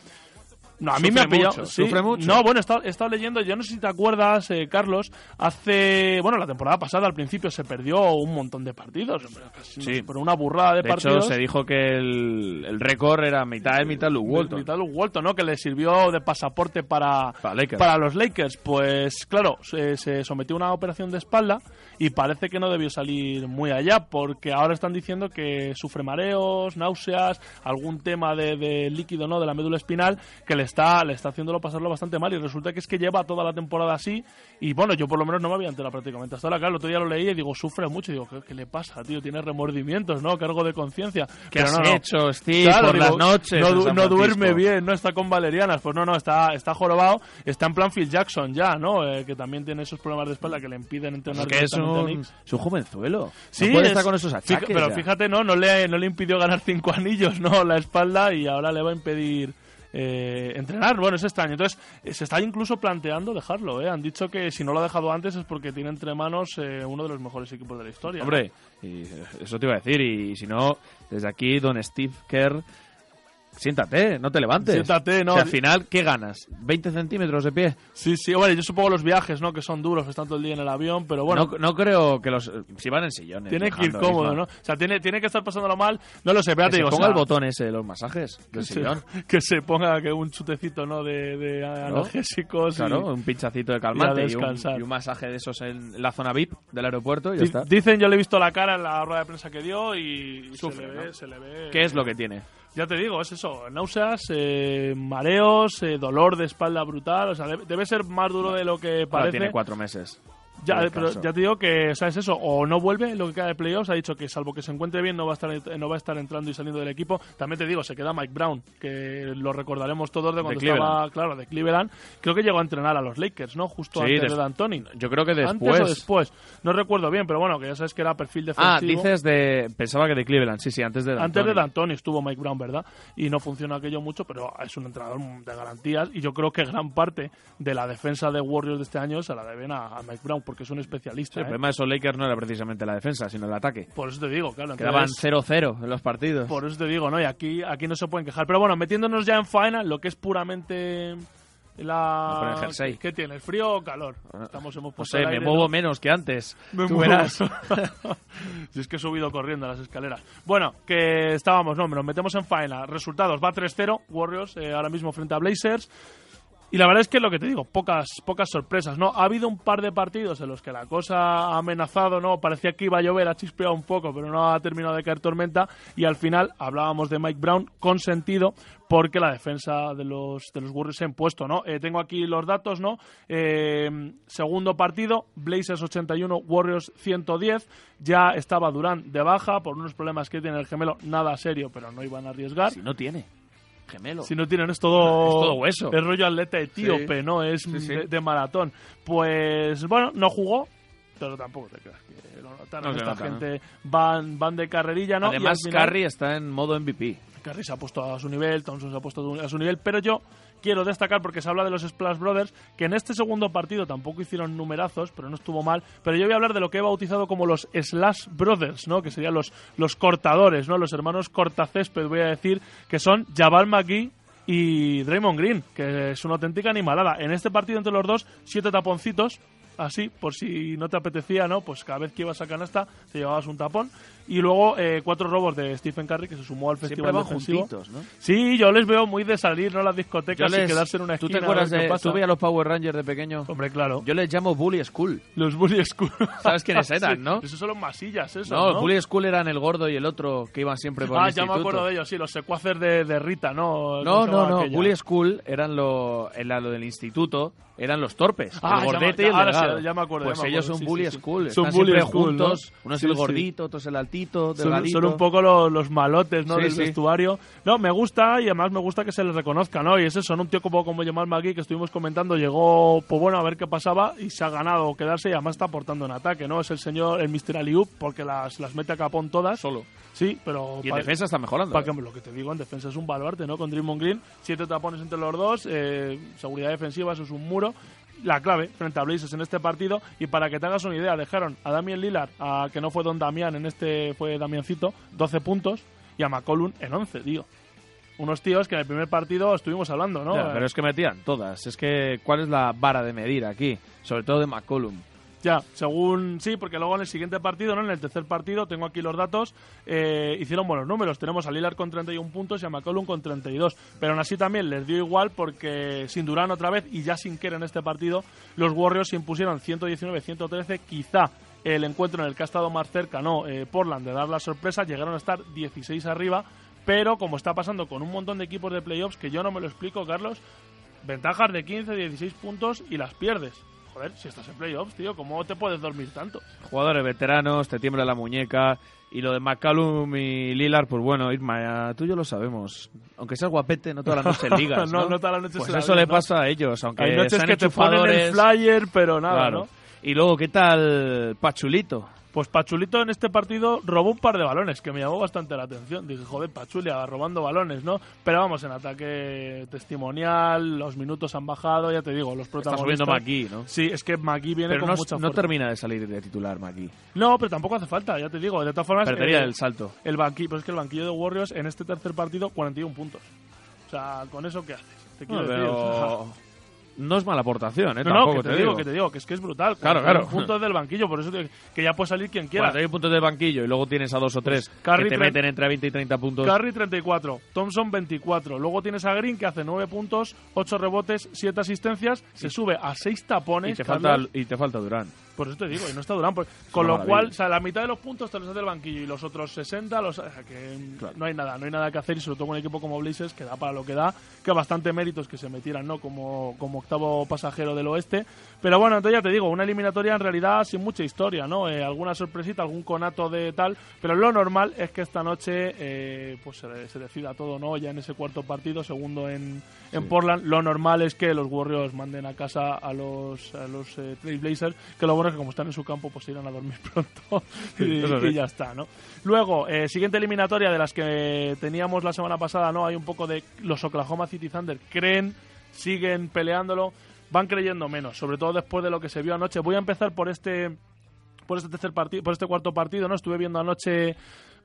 E: no, a mí me ha pillado.
B: mucho,
E: sí.
B: sufre mucho.
E: No, bueno, he estado, he estado leyendo, yo no sé si te acuerdas, eh, Carlos, hace, bueno, la temporada pasada al principio se perdió un montón de partidos, casi,
B: Sí.
E: por una burrada de,
B: De hecho,
E: partidos.
B: se dijo que el, el récord era mitad de mitad Luke Walton.
E: Mitad Luke Walton, ¿no? Que le sirvió de pasaporte para,
B: Para Lakers.
E: para los Lakers. Pues claro, se, se sometió a una operación de espalda y parece que no debió salir muy allá porque ahora están diciendo que sufre mareos, náuseas, algún tema de, de líquido, ¿no? De la médula espinal que le está, le está haciéndolo pasarlo bastante mal y resulta que es que lleva toda la temporada así y bueno, yo por lo menos no me había enterado prácticamente hasta ahora. Claro, el otro día lo leí y digo, sufre mucho y digo, ¿qué, qué le pasa, tío? Tiene remordimientos, ¿no? Cargo de conciencia.
B: ¿Qué
E: Pero
B: has
E: no, no.
B: hecho, Steve, por las noches
E: No, duerme bien, no está con valerianas. Pues no, no, está, está jorobado. Está en plan Phil Jackson ya, ¿no? Eh, que también tiene esos problemas de espalda que le impiden entrenar
B: que es
E: directamente a
B: un, Es un jovenzuelo.
E: Sí,
B: no puede
E: es-
B: estar con esos
E: fija-
B: achaques.
E: pero
B: ya.
E: fíjate, no, no le, no le impidió ganar cinco anillos, ¿no? La espalda y ahora le va a impedir eh, entrenar. Bueno, es extraño. Entonces, eh, se está incluso planteando dejarlo, ¿eh? Han dicho que si no lo ha dejado antes es porque tiene entre manos eh, uno de los mejores equipos de la historia. ¿no?
B: Hombre, y eso te iba a decir. Y si no, desde aquí, don Steve Kerr, siéntate, no te levantes.
E: Siéntate, no.
B: O sea, al final, ¿qué ganas? ¿20 centímetros de pie?
E: Sí, sí, bueno, yo supongo los viajes, ¿no? Que son duros, están todo el día en el avión, pero bueno.
B: No, no creo que los... Si van en sillones.
E: Tiene que ir cómodo. ¿no? O sea, tiene, tiene que estar pasándolo mal. No lo sé, pero ya
B: Que
E: te
B: se
E: digo. o
B: ponga
E: sea,
B: el botón ese de los masajes del sillón. (laughs)
E: que se ponga que un chutecito, ¿no? De, de analgésicos. y-
B: Claro, un pinchacito de
E: y
B: calmante y, un, y masaje de esos en la zona VIP del aeropuerto y ya está.
E: Dicen, yo le he visto la cara en la rueda de prensa que dio y
B: Sufre,
E: se, le ve,
B: ¿no?
E: se le ve.
B: ¿Qué es lo que tiene?
E: Ya te digo, es eso, náuseas, eh, mareos, eh, dolor de espalda brutal, o sea, debe, ser más duro de lo que
B: Ahora
E: parece.
B: tiene cuatro meses.
E: Ya, pero ya te digo que, o sea, es eso, o no vuelve lo que queda de playoffs, ha dicho que salvo que se encuentre bien no va a estar no va a estar entrando y saliendo del equipo. También te digo, se queda Mike Brown, que lo recordaremos todos de cuando estaba, claro, de Cleveland. Creo que llegó a entrenar a los Lakers, ¿no? Justo
B: Sí,
E: antes de D'Antoni.
B: Yo creo que
E: Antes
B: después.
E: o después, no recuerdo bien, pero bueno, que ya sabes que era perfil
B: Ah,
E: defensivo.
B: dices de. Pensaba que de Cleveland, sí, sí, antes de.
E: Antes de
B: D'Antoni.
E: D'Antoni estuvo Mike Brown, ¿verdad? Y no funciona aquello mucho, pero es un entrenador de garantías y yo creo que gran parte de la defensa de Warriors de este año se la deben a, a Mike Brown porque es un especialista.
B: Sí, el
E: ¿eh?
B: problema de esos Lakers no era precisamente la defensa, sino el ataque.
E: Por eso te digo, claro.
B: Quedaban
E: entonces-
B: 0-0 en los partidos.
E: Por eso te digo, ¿no? Y aquí, aquí no se pueden quejar. Pero bueno, metiéndonos ya en final, lo que es puramente
B: Me
E: la...
B: jersey.
E: ¿Qué tienes? ¿Frío o calor? Estamos, hemos
B: No
E: puesto
B: sé,
E: el
B: me muevo
E: ¿no?
B: menos que antes.
E: Me
B: Tú
E: muevo.
B: verás.
E: si (laughs) es que he subido corriendo las escaleras. Bueno, que estábamos, no, nos metemos en faena. Resultados, va 3-0, Warriors eh, ahora mismo frente a Blazers. Y la verdad es que lo que te digo, pocas, pocas sorpresas, ¿no? Ha habido un par de partidos en los que la cosa ha amenazado, ¿no? Parecía que iba a llover, ha chispeado un poco, pero no ha terminado de caer tormenta. Y al final hablábamos de Mike Brown con sentido, porque la defensa de los, de los Warriors se ha impuesto, ¿no? Eh, tengo aquí los datos, ¿no? Eh, segundo partido, Blazers 81, Warriors 110. Ya estaba Durán de baja por unos problemas que tiene el gemelo, nada serio, pero no iban a arriesgar.
B: Si no tiene. Gemelo.
E: Si no tienen, es todo, (laughs)
B: Es todo hueso.
E: Es rollo atleta etíope,
B: Sí.
E: ¿no? Es
B: Sí, sí.
E: De, de maratón. Pues, bueno, no jugó, pero tampoco te creas que lo notaron.
B: No
E: Esta gente van, van de carrerilla, ¿no?
B: Además,
E: al final-
B: Curry está en modo MVP.
E: Curry se ha puesto a su nivel, Thompson se ha puesto a su nivel, pero yo quiero destacar porque se habla de los Splash Brothers, que en este segundo partido tampoco hicieron numerazos, pero no estuvo mal, pero yo voy a hablar de lo que he bautizado como los Slash Brothers, ¿no? Que serían los, los cortadores, ¿no? Los hermanos cortacésped, voy a decir, que son Jabal McGee y Draymond Green, que es una auténtica animalada. En este partido entre los dos, siete taponcitos, así, por si no te apetecía, ¿no? Pues cada vez que ibas a canasta te llevabas un tapón. Y luego eh, cuatro robos de Stephen Curry, que se sumó al festival
B: van
E: defensivo.
B: juntitos, ¿no?
E: Sí, yo les veo muy de salir, ¿no? A las discotecas y
B: les-
E: quedarse en una
B: ¿Tú
E: esquina.
B: te
E: a ver
B: acuerdas de...
E: pasa.
B: ¿Tú veías los Power Rangers de pequeño?
E: Hombre, claro.
B: Yo les llamo Bully School.
E: Los Bully School. (laughs)
B: ¿Sabes quiénes eran,
E: Sí,
B: no?
E: Esos son los masillas, eso,
B: No,
E: ¿no?
B: Bully School eran el gordo y el otro que iban siempre por
E: Ah,
B: el
E: ya me
B: instituto.
E: acuerdo de ellos, sí, los secuaces de, de Rita, ¿no?
B: No,
E: ¿Cómo se
B: no, no.
E: aquella?
B: Bully School eran lo, era lo del instituto, eran los torpes.
E: Ah,
B: el
E: ya me-
B: gordete y el
E: ahora ya me acuerdo,
B: Pues
E: me
B: ellos
E: acuerdo,
B: son
E: sí,
B: Bully
E: sí.
B: School.
E: Son
B: Están
E: Bully
B: siempre
E: School, ¿no?
B: juntos. Uno es el gordito, otro es el altito,
E: Son, son un poco lo- los malotes ¿no? Del vestuario. No, me gusta y además me gusta que se les reconozca, ¿no? Y es eso, un tío como, como Jamal McGee que estuvimos comentando, llegó, pues bueno, a ver qué pasaba y se ha ganado quedarse y además está aportando en ataque, ¿no? Es el señor, el Mr. Aliup, porque las, las mete a capón todas.
B: Solo.
E: Sí, pero...
B: Y en defensa está mejorando. ¿eh?
E: que- lo que te digo, en defensa es un baluarte, ¿no? Con Draymond Green, siete tapones entre los dos, eh, seguridad defensiva, eso es un muro. La clave frente a Blazers en este partido, y para que te hagas una idea, dejaron a Damian Lillard, a, que no fue Don Damián, en este fue Damiancito, 12 puntos, y a McCollum en 11, tío. Unos tíos que en el primer partido estuvimos hablando, ¿no?
B: Pero es que metían todas. Es que, ¿cuál es la vara de medir aquí? Sobre todo de McCollum.
E: Ya, según sí, porque luego en el siguiente partido, ¿no? En el tercer partido, tengo aquí los datos, eh, hicieron buenos números. Tenemos a Lillard con 31 puntos y a McCollum con 32. Pero aún así también les dio igual porque sin Durán otra vez y ya sin Kerr en este partido, los Warriors se impusieron 119-113. Quizá el encuentro en el que ha estado más cerca, no, eh, Portland, de dar la sorpresa, llegaron a estar 16 arriba. Pero como está pasando con un montón de equipos de playoffs, que yo no me lo explico, Carlos, ventajas de 15, 16 puntos y las pierdes. Joder, si estás en playoffs, tío, ¿cómo te puedes dormir tanto?
B: Jugadores veteranos, te tiembla la muñeca. Y lo de McCallum y Lillard, pues bueno, Irma, tú y yo lo sabemos. Aunque seas guapete, no todas las noches (laughs) ligas, ¿no?
E: No, no todas las noches
B: Pues
E: se la
B: eso le
E: ¿no?
B: pasa a ellos, aunque
E: Hay noches
B: sean
E: que te ponen el flyer, pero nada,
B: Claro.
E: ¿no?
B: Y luego, ¿qué tal Pachulito?
E: Pues Pachulito en este partido robó un par de balones, que me llamó bastante la atención. Dije, joder, Pachulia robando balones, ¿no? Pero vamos, en ataque testimonial, los minutos han bajado, ya te digo, los
B: Está
E: protagonistas...
B: subiendo McGee, ¿no?
E: Sí, es que McGee viene
B: Pero
E: con
B: no,
E: mucha
B: no
E: fuerza.
B: termina de salir de titular McGee.
E: No, pero tampoco hace falta, ya te digo. De todas formas...
B: Perdería
E: eh,
B: el salto.
E: El banquillo, pero es que el banquillo de Warriors en este tercer partido, 41 puntos. O sea, ¿con eso qué haces? Te quiero
B: No,
E: decir,
B: pero no es mala aportación, ¿eh?
E: No, no,
B: Tampoco
E: que te, digo, que te digo, que es que es brutal.
B: Claro,
E: 41
B: claro.
E: puntos del banquillo, por eso te digo que ya puede salir quien quiera.
B: Cuando hay puntos de banquillo y luego tienes a dos o tres
E: Curry
B: que te meten entre 20 y 30 puntos.
E: Curry 34, Thompson 24. Luego tienes a Green que hace 9 puntos, 8 rebotes, 7 asistencias, se sube a 6 tapones.
B: y, te
E: Carlos.
B: falta, y te falta Durán.
E: Por eso te digo, y no está Durán. por- Con lo
B: maravilla.
E: cual, o sea, la mitad de los puntos te los hace el banquillo y los otros 60, los, o sea, que no hay nada, no hay nada que hacer y sobre todo con un equipo como Blazers que da para lo que da, que bastante méritos que se metieran, ¿no? Como, como octavo pasajero del oeste. Pero bueno, entonces ya te digo, una eliminatoria en realidad sin mucha historia, ¿no? Eh, alguna sorpresita, algún conato de tal, pero lo normal es que esta noche eh, pues se, se decida todo, ¿no? Ya en ese cuarto partido, segundo en, en Portland, lo normal es que los Warriors manden a casa a los, a los eh, Blazers, que lo bueno es que como están en su campo, pues se irán a dormir (laughs) pronto y, y ya está, ¿no? Luego, eh, siguiente eliminatoria de las que teníamos la semana pasada, ¿no? Hay un poco de los Oklahoma City Thunder, creen, siguen peleándolo, van creyendo menos, sobre todo después de lo que se vio anoche. Voy a empezar por este por este tercer partido, por este cuarto partido, ¿no? Estuve viendo anoche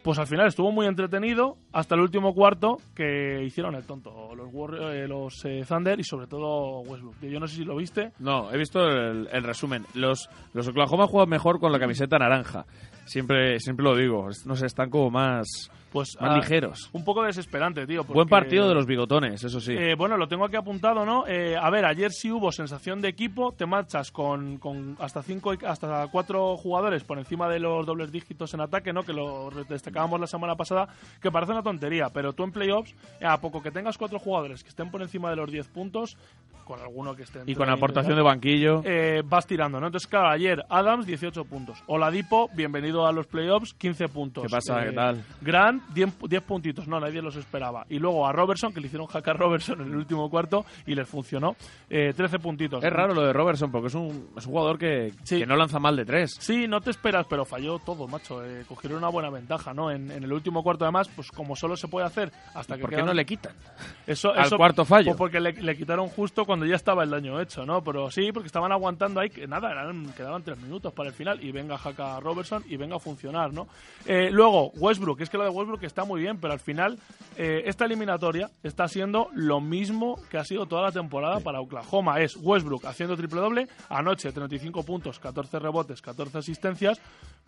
E: pues al final estuvo muy entretenido hasta el último cuarto que hicieron el tonto los Warriors, eh, los eh, Thunder y sobre todo Westbrook. Yo no sé si lo viste.
B: No, he visto el, el resumen. Los, los Oklahoma juegan mejor con la camiseta naranja. Siempre, siempre lo digo. No sé, están como más,
E: Pues
B: más
E: ah,
B: ligeros.
E: Un poco desesperante, tío.
B: Buen partido de los bigotones, eso sí.
E: Eh, bueno, lo tengo aquí apuntado, ¿no? Eh, a ver, ayer sí hubo sensación de equipo, te marchas con, con hasta cinco, hasta cuatro jugadores por encima de los dobles dígitos en ataque, ¿no? Que lo destacábamos la semana pasada, que parece una tontería, pero tú en playoffs, eh, a poco que tengas cuatro jugadores que estén por encima de los 10 puntos, con alguno que esté
B: y con
E: 20
B: aportación de banquillo.
E: eh, vas tirando, ¿no? Entonces, claro, ayer Adams 18 puntos. Oladipo, bienvenido a los playoffs, 15 puntos.
B: ¿Qué pasa? ¿Qué tal?
E: Grant, 10, 10 puntitos. No, nadie los esperaba. Y luego a Robertson, que le hicieron a Robertson en el último cuarto y les funcionó. eh, 13 puntitos.
B: Es raro lo de Robertson porque es un, es un jugador que, que no lanza mal de tres.
E: Sí, no te esperas, pero falló todo, macho. Eh, cogieron una buena ventaja, ¿no? En, en el último cuarto, además, pues como solo se puede hacer hasta que
B: ¿Por qué
E: quedan-
B: no le quitan?
E: Eso,
B: al
E: eso-
B: cuarto fallo?
E: pues porque le, le quitaron justo cuando ya estaba el daño hecho, ¿no? Pero sí, porque estaban aguantando ahí, que nada, eran- quedaban tres minutos para el final y venga Haka Robertson y venga a funcionar, ¿no? Eh, luego, Westbrook, es que lo de Westbrook está muy bien, pero al final eh, esta eliminatoria está siendo lo mismo que ha sido toda la temporada para Oklahoma. Es Westbrook haciendo triple doble, anoche 35 puntos, 14 rebotes, 14 asistencias,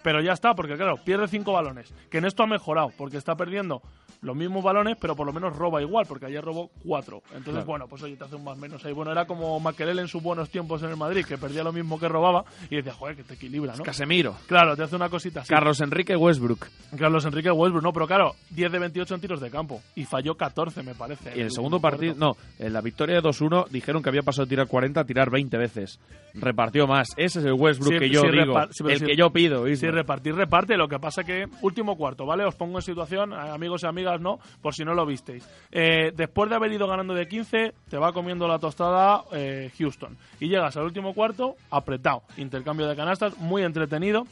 E: pero ya está, porque claro, pierde 5 balones, que en esto ha mejorado, porque está perdiendo los mismos balones, pero por lo menos roba igual, porque ayer robó 4. Entonces,
B: Claro.
E: bueno, pues oye, te hace un más menos ahí. Bueno, era como Maquelele en sus buenos tiempos en el Madrid, que perdía lo mismo que robaba, y decía, joder, que te equilibra, ¿no?
B: Casemiro.
E: Claro, te hace una cosita así.
B: Carlos Enrique Westbrook.
E: Carlos Enrique Westbrook, no, pero claro, 10 de 28 en tiros de campo, y falló 14, me parece.
B: Y en el segundo partido, no, en la victoria de 2-1 dijeron que había pasado de tirar 40 a tirar 20 veces. Repartió más. Ese es el Westbrook
E: Sí,
B: que yo
E: sí,
B: digo,
E: sí,
B: el
E: sí-
B: que yo pido.
E: Sí,
B: Isma.
E: repartir, reparte. Lo que pasa que último cuarto, ¿vale? Os pongo en situación, eh, amigos y amigas, ¿no? Por si no lo visteis. Eh, después de haber ido ganando de 15, te va comiendo la tostada eh, Houston. Y llegas al último cuarto, apretado. Intercambio de canastas, muy entretenido.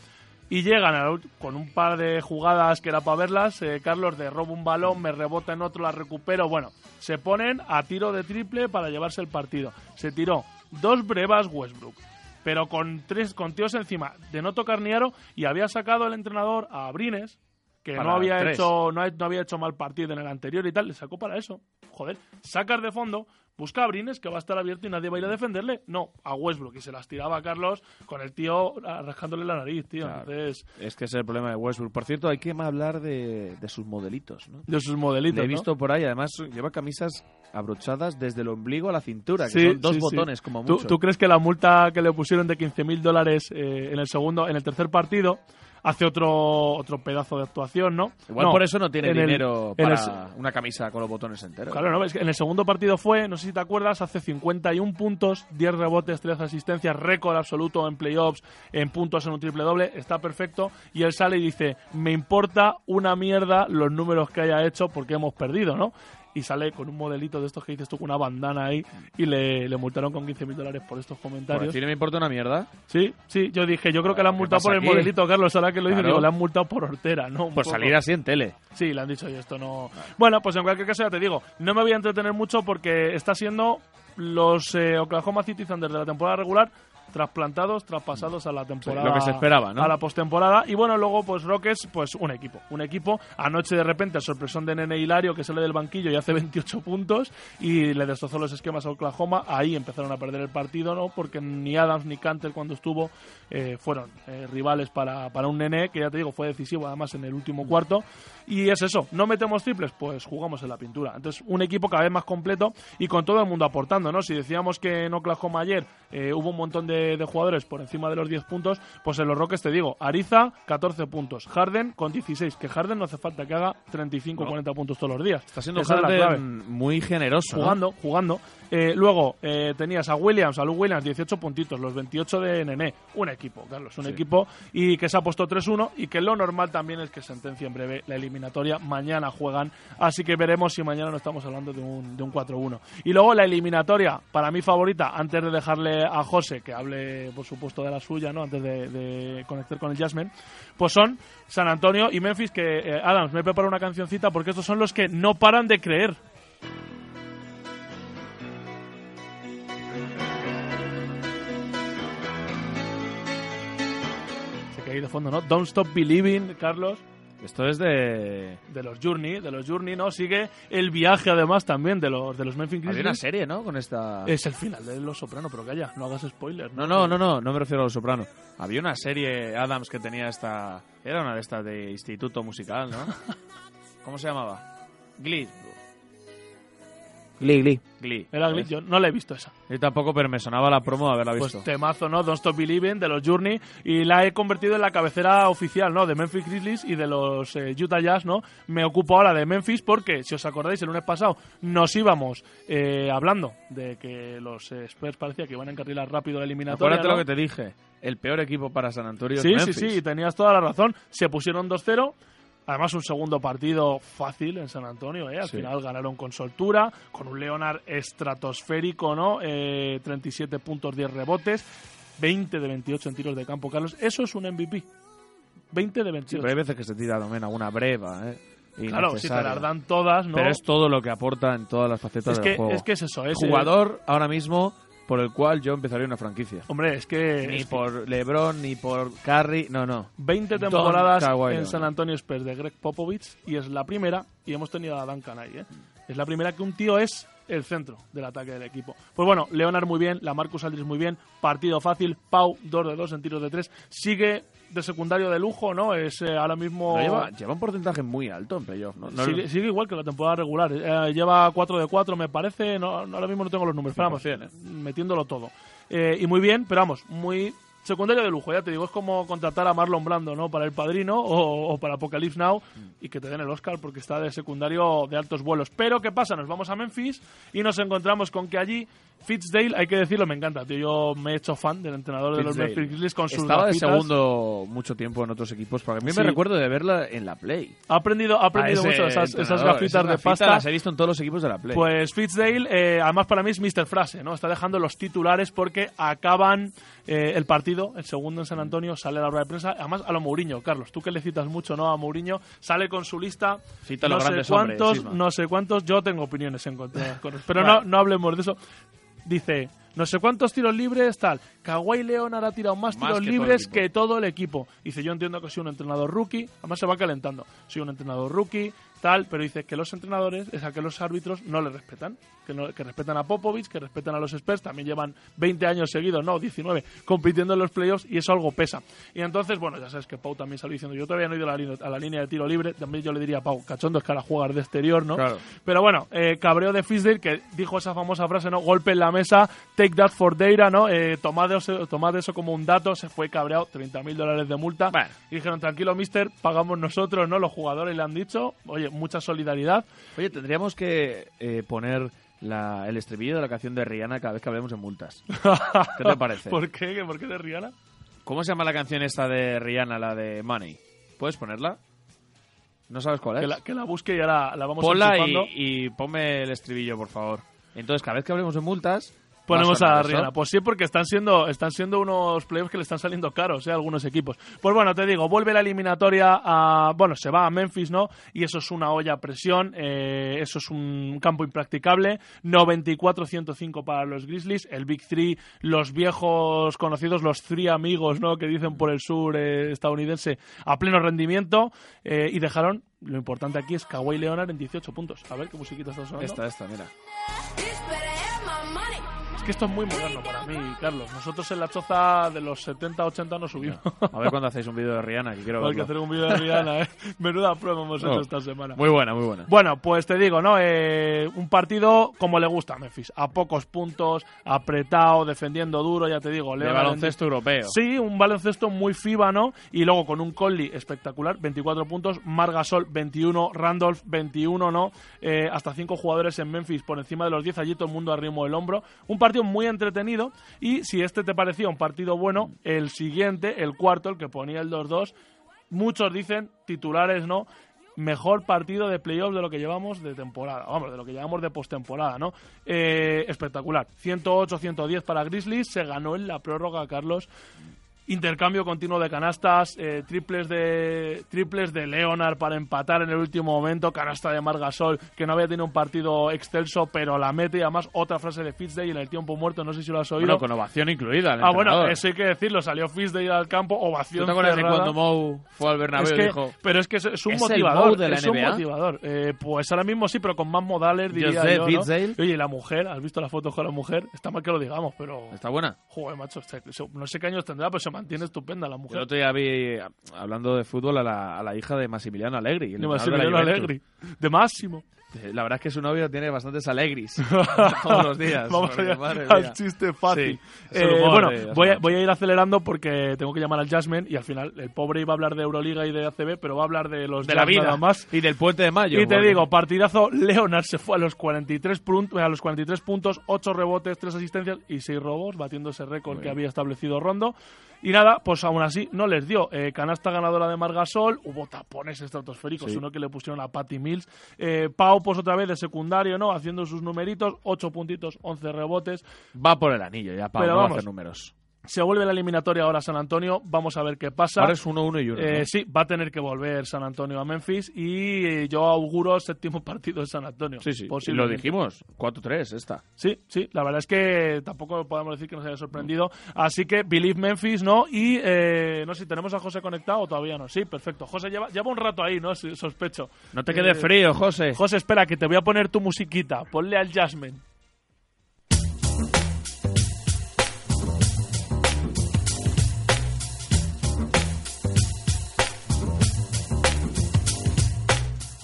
E: Y llegan ult- con un par de jugadas que era para verlas. eh, Carlos de robo un balón, me rebota en otro, la recupero. Bueno, se ponen a tiro de triple para llevarse el partido. Se tiró dos brevas Westbrook pero con tres con tíos encima de no tocar ni aro y había sacado el entrenador a Abrines que
B: Para
E: no había
B: tres.
E: hecho no, no había hecho mal partido en el anterior y tal le sacó para eso joder sacas de fondo busca a Abrines que va a estar abierto y nadie va a ir a defenderle no a Westbrook y se las tiraba a Carlos con el tío rascándole la nariz tío entonces
B: Es que ese es el problema de Westbrook. Por cierto, hay que hablar de, de sus modelitos, ¿no?
E: de sus modelitos
B: Le he
E: ¿no?
B: visto por ahí, además lleva camisas abrochadas desde el ombligo a la cintura, que
E: Sí,
B: son dos
E: sí, sí.
B: botones como
E: ¿Tú,
B: mucho.
E: tú crees que la multa que le pusieron de 15.000 dólares eh, en el segundo, en el tercer partido, hace otro otro pedazo de actuación, ¿no?
B: Igual por eso no tiene
E: el-
B: dinero
E: el-
B: para una camisa con los botones enteros.
E: Claro, no, es que en el segundo partido fue, no sé si te acuerdas, hace 51 puntos, 10 rebotes, 13 asistencias, récord absoluto en playoffs, en puntos en un triple doble, está perfecto. Y él sale y dice, me importa una mierda los números que haya hecho porque hemos perdido, ¿no? Y sale con un modelito de estos que dices tú, con una bandana ahí, y le, le multaron con 15 mil dólares por estos
B: Por
E: comentarios.
B: decir me importa una mierda.
E: Sí, sí, yo dije, yo creo que le han
B: ¿qué
E: multado por el
B: aquí?
E: modelito, Carlos, ahora que lo dices,
B: Claro.
E: digo, le han multado por hortera, ¿no? Un
B: Por
E: poco.
B: salir así en tele.
E: Sí, le han dicho, y esto no... Bueno, pues en cualquier caso ya te digo, no me voy a entretener mucho porque está siendo los eh, Oklahoma City Thunder de la temporada regular trasplantados, traspasados a la temporada...
B: lo que se esperaba, ¿no?
E: A la postemporada. Y bueno, luego pues Rockets, pues un equipo. Un equipo, anoche de repente, sorpresón de Nene Hilario que sale del banquillo y hace (laughs) 28 puntos y le destrozó los esquemas a Oklahoma. Ahí empezaron a perder el partido, ¿no? Porque ni Adams ni Canter cuando estuvo eh, fueron eh, rivales para, para un Nene que ya te digo fue decisivo además en el último cuarto. Y es eso, no metemos triples, pues jugamos en la pintura. Entonces, un equipo cada vez más completo y con todo el mundo aportando, ¿no? Si decíamos que en Oklahoma ayer eh, hubo un montón de, de jugadores por encima de los 10 puntos, pues en los Rockets te digo, Ariza, 14 puntos, Harden con 16, que Harden no hace falta que haga 35 o 40 puntos todos los días.
B: Está siendo
E: Esa
B: Harden muy generoso. ¿no?
E: jugando, jugando. Eh, luego eh, tenías a Williams, a Lou Williams, 18 puntitos, los 28 de Nené. Un equipo, Carlos, un
B: Sí.
E: equipo y que se ha puesto 3-1 y que lo normal también es que sentencia en breve la eliminatoria. Mañana juegan, así que veremos si mañana no estamos hablando de un, de un 4-1. Y luego la eliminatoria, para mí favorita, antes de dejarle a José que hable, por supuesto, de la suya, ¿no? antes de, conectar con el Jasmine, pues son San Antonio y Memphis, que eh, Adams, me he una cancioncita porque estos son los que no paran de creer. Se que ahí de fondo, ¿no? Don't Stop Believing, Carlos.
B: Esto es de...
E: De los Journey, de los Journey, ¿no? Sigue el viaje, además, también de los, de los Memphis
B: Había
E: Grizzlies.
B: una serie, ¿no? Con esta...
E: Es el final de Los Soprano, pero calla, no hagas spoilers.
B: No, no, no, no, no me refiero a Los Soprano. Había una serie Adams que tenía esta... Era una de estas de instituto musical, ¿no? (laughs) ¿Cómo se llamaba? Glee.
N: Glee, Glee.
B: Glee.
E: Era Glee, yo no la he visto esa.
B: Yo tampoco, pero me sonaba la promo de haberla
E: Pues
B: visto.
E: temazo, ¿no? Don't Stop Believing de los Journey y la he convertido en la cabecera oficial, ¿no? De Memphis Grizzlies y de los eh, Utah Jazz, ¿no? Me ocupo ahora de Memphis porque, si os acordáis, el lunes pasado nos íbamos eh, hablando de que los eh, Spurs parecía que iban a encarrilar rápido la eliminatoria.
B: Acuérdate
E: ¿no?
B: lo que te dije. El peor equipo para San Antonio es
E: Sí, sí,
B: Memphis.
E: sí, y tenías toda la razón. Se pusieron 2-0. Además, un segundo partido fácil en San Antonio, ¿eh? Al
B: Sí.
E: final ganaron con soltura, con un Leonard estratosférico, ¿no? Eh, 37 puntos, 10 rebotes, 20 de 28 en tiros de campo, Carlos. Eso es un MVP. 20 de
B: Sí,
E: 28.
B: pero hay veces que se tira también alguna breva, ¿eh?
E: claro, si te las dan todas, ¿no?
B: Pero es todo lo que aporta en todas las facetas
E: Es
B: del
E: que-
B: juego.
E: es que es eso, es,
B: Jugador ahora mismo por el cual yo empezaría una franquicia.
E: Hombre, es que...
B: Ni
E: es que
B: por LeBron, ni por Curry, no, no.
E: 20
B: Don
E: temporadas
B: Kawhi
E: en. San Antonio Spurs de Greg Popovich y es la primera, y hemos tenido a Duncan ahí, ¿eh? es la primera que un tío es el centro del ataque del equipo. Pues bueno, Leonard muy bien, la Marcus Aldridge muy bien, partido fácil, Pau 2 de 2 en tiros de 3, sigue de secundario de lujo, ¿no? Es eh, ahora mismo...
B: Lleva, lleva un porcentaje muy alto en playoff, ¿no? No-
E: sigue, sigue igual que la temporada regular. Eh, lleva 4 de 4, me parece. No, no, ahora mismo no tengo los números, pero vamos,
B: 100%, ¿eh?
E: metiéndolo todo. Eh, y muy bien, pero vamos, muy secundario de lujo, ya te digo. Es como contratar a Marlon Brando, ¿no? Para El Padrino o, o para Apocalypse Now y que te den el Oscar porque está de secundario de altos vuelos. Pero, ¿qué pasa? Nos vamos a Memphis y nos encontramos con que allí Fitzdale, hay que decirlo, me encanta, tío. Yo me he hecho fan del entrenador de los. Memphis Grizzlies con sus
B: Estaba de segundo mucho tiempo en otros equipos, porque a mí
E: Sí.
B: me recuerdo de verla en la Play.
E: Ha aprendido, ha aprendido mucho esas, gafitas
B: esas
E: de pasta.
B: Las he visto en todos los equipos de la Play.
E: Pues Fitzdale, eh, además para mí es Mr. Frase, ¿no? Está dejando los titulares porque acaban eh, el partido, el segundo en San Antonio, sale a la rueda de prensa. Además, a lo Mourinho, Carlos, tú que le citas mucho, ¿no? A Mourinho, sale con su lista.
B: Cita
E: no
B: los
E: sé
B: grandes
E: cuántos,
B: hombres,
E: no sé cuántos. Yo tengo opiniones encontradas (laughs) con eso. Pero
B: Vale.
E: no, no hablemos de eso. Dice, no sé cuántos tiros libres, tal. Kawhi Leonard ha tirado más,
B: Más
E: tiros
B: que
E: libres que todo el equipo. Dice, yo entiendo que soy un entrenador rookie, además se va calentando. Soy un entrenador rookie, tal, pero dice que los entrenadores, es a que los árbitros no le respetan. Que, no- que respetan a Popovich, que respetan a los Spurs, también llevan 20 años seguidos, no, 19, compitiendo en los playoffs y eso algo pesa. Y entonces, bueno, ya sabes que Pau también salió diciendo, yo todavía no he ido a la, línea- a la línea de tiro libre, también yo le diría a Pau, cachondo es que ahora jugar de exterior, ¿no?
B: Claro.
E: Pero bueno, eh, cabreo de Fisdale que dijo esa famosa frase, ¿no? Golpe en la mesa, take that for data, ¿no? Eh, tomad, eso, tomad eso como un dato, se fue cabreado, 30 mil dólares de multa. Y dijeron, tranquilo, mister, pagamos nosotros, ¿no? Los jugadores le han dicho, oye, mucha solidaridad.
B: Oye, tendríamos que eh, poner la- el estribillo de la canción de Rihanna cada vez que hablemos de multas. ¿Qué te parece? (laughs)
E: ¿Por qué? ¿Por qué de Rihanna?
B: ¿Cómo se llama la canción esta de Rihanna, la de Money? ¿Puedes ponerla? ¿No sabes cuál es?
E: Que la, que la busque y ahora la vamos
B: Ponla y, y ponme el estribillo, por favor. Entonces, cada vez que hablemos de multas...
E: Ponemos a. Rihanna. Pues sí, porque están siendo, están siendo unos playoffs que le están saliendo caros, ¿eh? Algunos equipos. Pues bueno, te digo, vuelve la eliminatoria a. Bueno, se va a Memphis, ¿no? Y eso es una olla a presión. eh, eso es un campo impracticable. 94-105 para los Grizzlies. El Big Three, los viejos conocidos, los Three amigos, ¿no? Que dicen por el sur eh, estadounidense, a pleno rendimiento. eh, y dejaron. Lo importante aquí es Kawhi Leonard en 18 puntos. A ver qué musiquita está sonando.
B: Esta, esta, mira.
E: Que esto es muy moderno para mí, Carlos. Nosotros en la choza de los 70, 80 no subimos.
B: A ver cuándo hacéis un vídeo de Rihanna, que quiero
E: Hay que hacer un vídeo de Rihanna, ¿eh? (laughs) Menuda prueba hemos hecho
B: Oh,
E: esta semana.
B: Muy buena, muy buena.
E: Bueno, pues te digo, ¿no? Eh, un partido como le gusta a Memphis. A pocos puntos, apretado, defendiendo duro, ya te digo.
B: De
E: Leonard en-
B: baloncesto europeo.
E: Sí, un baloncesto muy FIBA, ¿no? Y luego con un Conley espectacular, 24 puntos, Margasol 21, Randolph 21, ¿no? Eh, hasta 5 jugadores en Memphis por encima de los 10, allí todo el mundo arrimo del hombro. Un partido muy entretenido y si este te parecía un partido bueno, el siguiente, el cuarto, el que ponía el 2-2, muchos dicen, titulares, ¿no? Mejor partido de playoffs de lo que llevamos de temporada, vamos, de lo que llevamos de postemporada, ¿no? Eh, espectacular. 108-110 para Grizzlies, se ganó en la prórroga, Carlos. Intercambio continuo de canastas, eh, triples de triples de Leonard para empatar en el último momento, canasta de Margasol, que no había tenido un partido excelso, pero la mete y además otra frase de Fitzdale en el tiempo muerto, no sé si lo has oído.
B: Bueno, con ovación incluida. el
E: ah, bueno, eso hay que decirlo, salió Fitzdale al campo, ovación
B: ¿Tú te acuerdas de cuando Mou fue al Bernabéu
E: Es
B: y dijo...
E: Pero es que es, es un
B: ¿Es el
E: motivador.
B: De la
E: es un motivador. Eh, pues ahora mismo sí, pero con más modales, diría yo. ¿no?
B: Fitzdale.
E: Oye, y la mujer, ¿has visto la foto con la mujer? Está mal que lo digamos, pero.
B: ¿Está buena?
E: Joder, macho, no sé qué años tendrá, pero se mantiene estupenda la
B: El
E: mujer.
B: otro día vi, hablando de fútbol, a la, a la hija de Massimiliano Allegri. el
E: De
B: de
E: Massimiliano
B: Juventus.
E: Allegri. De Máximo.
B: Eh, La verdad es que su novio tiene bastantes alegris (laughs) todos los días.
E: Vamos
B: porque,
E: allá al chiste fácil.
B: Sí, el
E: Eh, bueno,
B: de
E: voy a, voy a ir acelerando porque tengo que llamar al Jasmine y al final el pobre iba a hablar de Euroliga y de ACB, pero va a hablar de los
B: de la vida
E: nada más.
B: y del puente de mayo.
E: Y te
B: porque-
E: digo, partidazo, Leonard se fue a los 43, puntos, a los 43 puntos, 8 rebotes, 3 asistencias y 6 robos, batiendo ese récord que había establecido Rondo. Y nada, pues aún así no les dio. Eh, canasta ganadora de Margasol, hubo tapones estratosféricos,
B: Sí.
E: uno que le pusieron a Patty Mills. Eh, Pau, pues otra vez de secundario, ¿no? Haciendo sus numeritos, 8 puntitos, 11 rebotes.
B: Va por el anillo ya, Pau,
E: Pero
B: no va a
E: vamos,
B: hacer números.
E: Se vuelve la eliminatoria ahora San Antonio. Vamos a ver qué pasa.
B: Ahora es 1-1 y 1.
E: Eh,
B: ¿no?
E: Sí, va a tener que volver San Antonio a Memphis y eh, yo auguro séptimo (laughs) partido de San Antonio.
B: Sí, sí. Y lo dijimos. 4-3 esta.
E: Sí, sí, la verdad es que tampoco podemos decir que nos haya sorprendido. Así que Believe Memphis, ¿no? Y eh, no sé, ¿tenemos a José conectado o todavía no? Sí, perfecto. José lleva, lleva un rato ahí, ¿no? Sospecho.
B: No te quede frío, José.
E: José, espera, que te voy a poner tu musiquita. Ponle al Jasmine.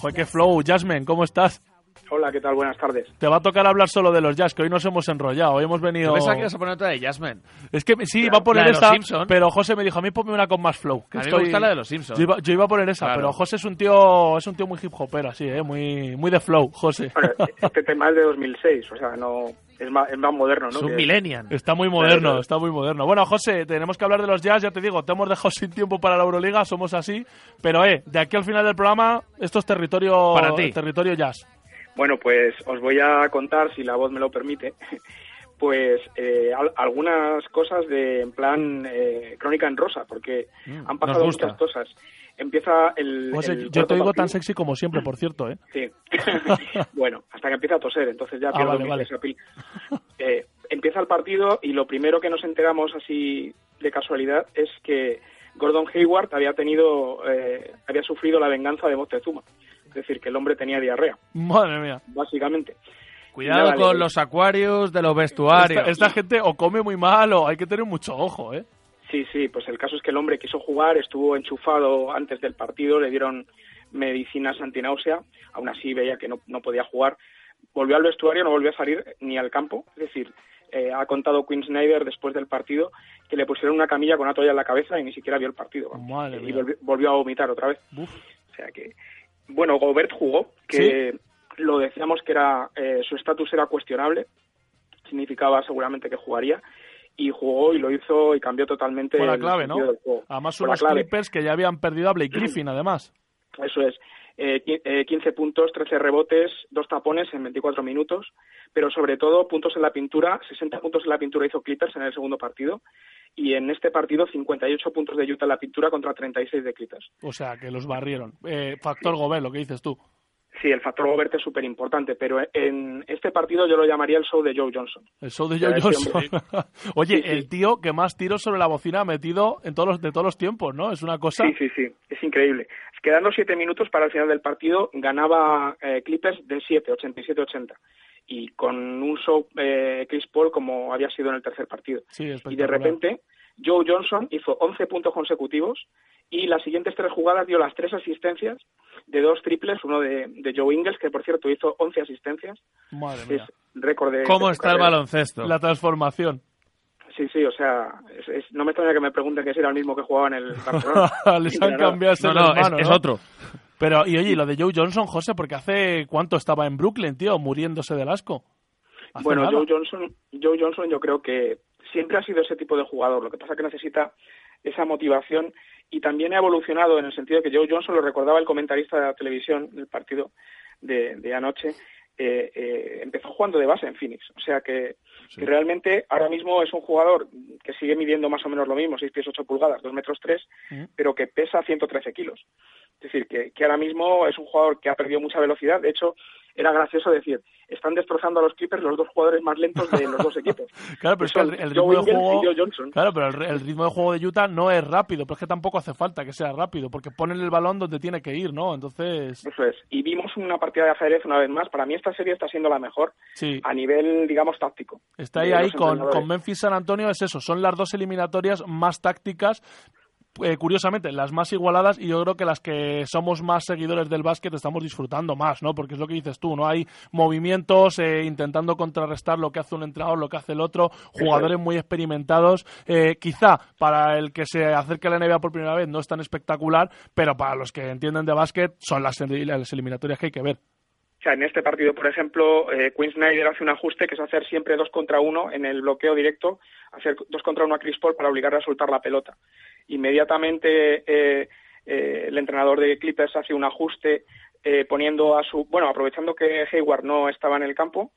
E: Joder, qué flow. Jasmine, ¿cómo estás?
P: Hola, ¿qué tal? Buenas tardes.
E: Te va a tocar hablar solo de los jazz, que hoy nos hemos enrollado. Hoy hemos venido.
B: Pensaba que ibas a poner otra de Jasmine.
E: Es que sí, iba a poner
B: La de los
E: esa,
B: Simpson.
E: pero José me dijo, a mí ponme una con más flow. que
B: A mí me gusta la de los Simpson.
E: Yo iba, yo iba a poner esa,
B: Claro.
E: pero José es un tío es un tío muy hip hopero, así, ¿eh? muy, muy de flow, José.
P: Bueno, este tema es de 2006, o sea, no es más, es más moderno, ¿no? Que-
E: Está muy moderno,
P: Claro.
E: está muy moderno. Bueno, José, tenemos que hablar de los jazz, ya te digo, te hemos dejado (laughs) sin tiempo para la Euroliga, somos así, pero eh, de aquí al final del programa, esto es territorio,
P: Para ti.
E: territorio jazz.
P: Bueno, pues os voy a contar, si la voz me lo permite, pues eh, al- algunas cosas de en plan eh, crónica en rosa, porque
E: Mm,
P: han pasado muchas cosas. Empieza el.
E: Yo te oigo tan sexy como siempre, por cierto, ¿eh?
P: Sí. (laughs) bueno, hasta que empieza a toser, entonces ya
E: Ah,
P: pierdo
E: vale,
P: mi
E: vale.
P: Eh, empieza el partido y lo primero que nos enteramos así de casualidad es que Gordon Hayward había tenido, eh, había sufrido la venganza de Moctezuma. Es decir, que el hombre tenía diarrea,
E: Madre mía.
P: básicamente.
B: Cuidado con los acuarios de los vestuarios.
E: Esta, esta gente o come muy mal o hay que tener mucho ojo, ¿eh?
P: Sí, sí, pues el caso es que el hombre quiso jugar, estuvo enchufado antes del partido, le dieron medicinas antináusea, aún así veía que no, no podía jugar. Volvió al vestuario, no volvió a salir ni al campo, es decir, eh, ha contado Quinn Snyder después del partido que le pusieron una camilla con una toalla en la cabeza y ni siquiera vio el partido.
E: Madre
P: y volvió a vomitar otra vez. O sea que, bueno, Gobert jugó, que lo decíamos que era eh, su estatus era cuestionable, significaba seguramente que jugaría y jugó y lo hizo y cambió totalmente
E: Fue la
P: el
E: clave, ¿no? Además, unos. Clippers que ya habían perdido a Blake Griffin, además.
P: Eso es. Eh, qui- eh, 15 puntos, 13 rebotes, dos tapones en 24 minutos, pero sobre todo puntos en la pintura, 60 puntos en la pintura hizo Clippers en el segundo partido y en este partido 58 puntos de Utah en la pintura contra 36 de Clippers.
E: O sea, que los barrieron. Eh, factor Gobert, lo que dices tú.
P: Sí, el factor Gobert es súper importante, pero en este partido yo lo llamaría el show de Joe Johnson.
E: El show de Joe Johnson. (laughs) Oye,
P: Sí, sí.
E: el tío que más tiros sobre la bocina ha metido en todos los, de todos los tiempos, ¿no? Es una cosa...
P: Sí, sí, sí, es increíble. Quedando siete minutos para el final del partido, ganaba eh, Clippers de 7, 87-80. Y con un show eh, Chris Paul como había sido en el tercer partido.
E: Sí,
P: Y de repente, Joe Johnson hizo 11 puntos consecutivos y las siguientes tres jugadas dio las tres asistencias de dos triples, uno de, de Joe Ingles, que por cierto hizo 11 asistencias.
E: Madre
P: Es
E: mía.
P: récord de...
B: ¿Cómo
P: de
B: está el baloncesto?
E: La transformación.
P: Sí, sí, o sea, es- es- no me extraña que me pregunten que si era el mismo que jugaba en el Barcelona. (laughs)
E: Les han cambiado ese
B: No, no, es-
E: hermano,
B: es
E: ¿no?
B: otro.
E: Pero, y oye, lo de Joe Johnson, José, porque hace cuánto estaba en Brooklyn, tío, muriéndose del asco. Hace
P: Bueno,
E: nada.
P: Joe Johnson, Joe Johnson yo creo que siempre ha sido ese tipo de jugador. Lo que pasa es que necesita esa motivación y también ha evolucionado en el sentido que Joe Johnson lo recordaba el comentarista de la televisión del partido de, de anoche. eh, eh, empezó jugando de base en Phoenix. O sea que, que realmente ahora mismo es un jugador que sigue midiendo más o menos lo mismo, 6 pies 8 pulgadas, 2 metros 3, pero que pesa 113 kilos. Es decir, que, que ahora mismo es un jugador que ha perdido mucha velocidad. De hecho, era gracioso decir, están destrozando a los Clippers los dos jugadores más lentos de los dos equipos. (laughs)
E: Claro, pero es que el,
P: Joe
E: ritmo de juego... Claro, pero el, ritmo de juego de Utah no es rápido, pero es que tampoco hace falta que sea rápido, porque ponen el balón donde tiene que ir, ¿no? Entonces,
P: Eso es. Y vimos una partida de ajedrez una vez más. Para mí esta serie está siendo la mejor
E: sí,
P: a nivel, digamos, táctico.
E: está ahí, ahí con, con Memphis San Antonio, es eso, son las dos eliminatorias más tácticas. Eh, curiosamente, las más igualadas y yo creo que las que somos más seguidores del básquet estamos disfrutando más, ¿no? Porque es lo que dices tú, ¿no? Hay movimientos eh, intentando contrarrestar lo que hace un entrenador, lo que hace el otro, jugadores muy experimentados. Eh, quizá para el que se acerque a la NBA por primera vez no es tan espectacular, pero para los que entienden de básquet son las, las eliminatorias que hay que ver.
P: Sea, en este partido, por ejemplo, eh, Quinn Snyder hace un ajuste que es hacer siempre dos contra uno en el bloqueo directo, hacer dos contra uno a Chris Paul para obligarle a soltar la pelota. Inmediatamente eh, eh, el entrenador de Clippers hace un ajuste eh, poniendo a su, bueno, aprovechando que Hayward no estaba en el campo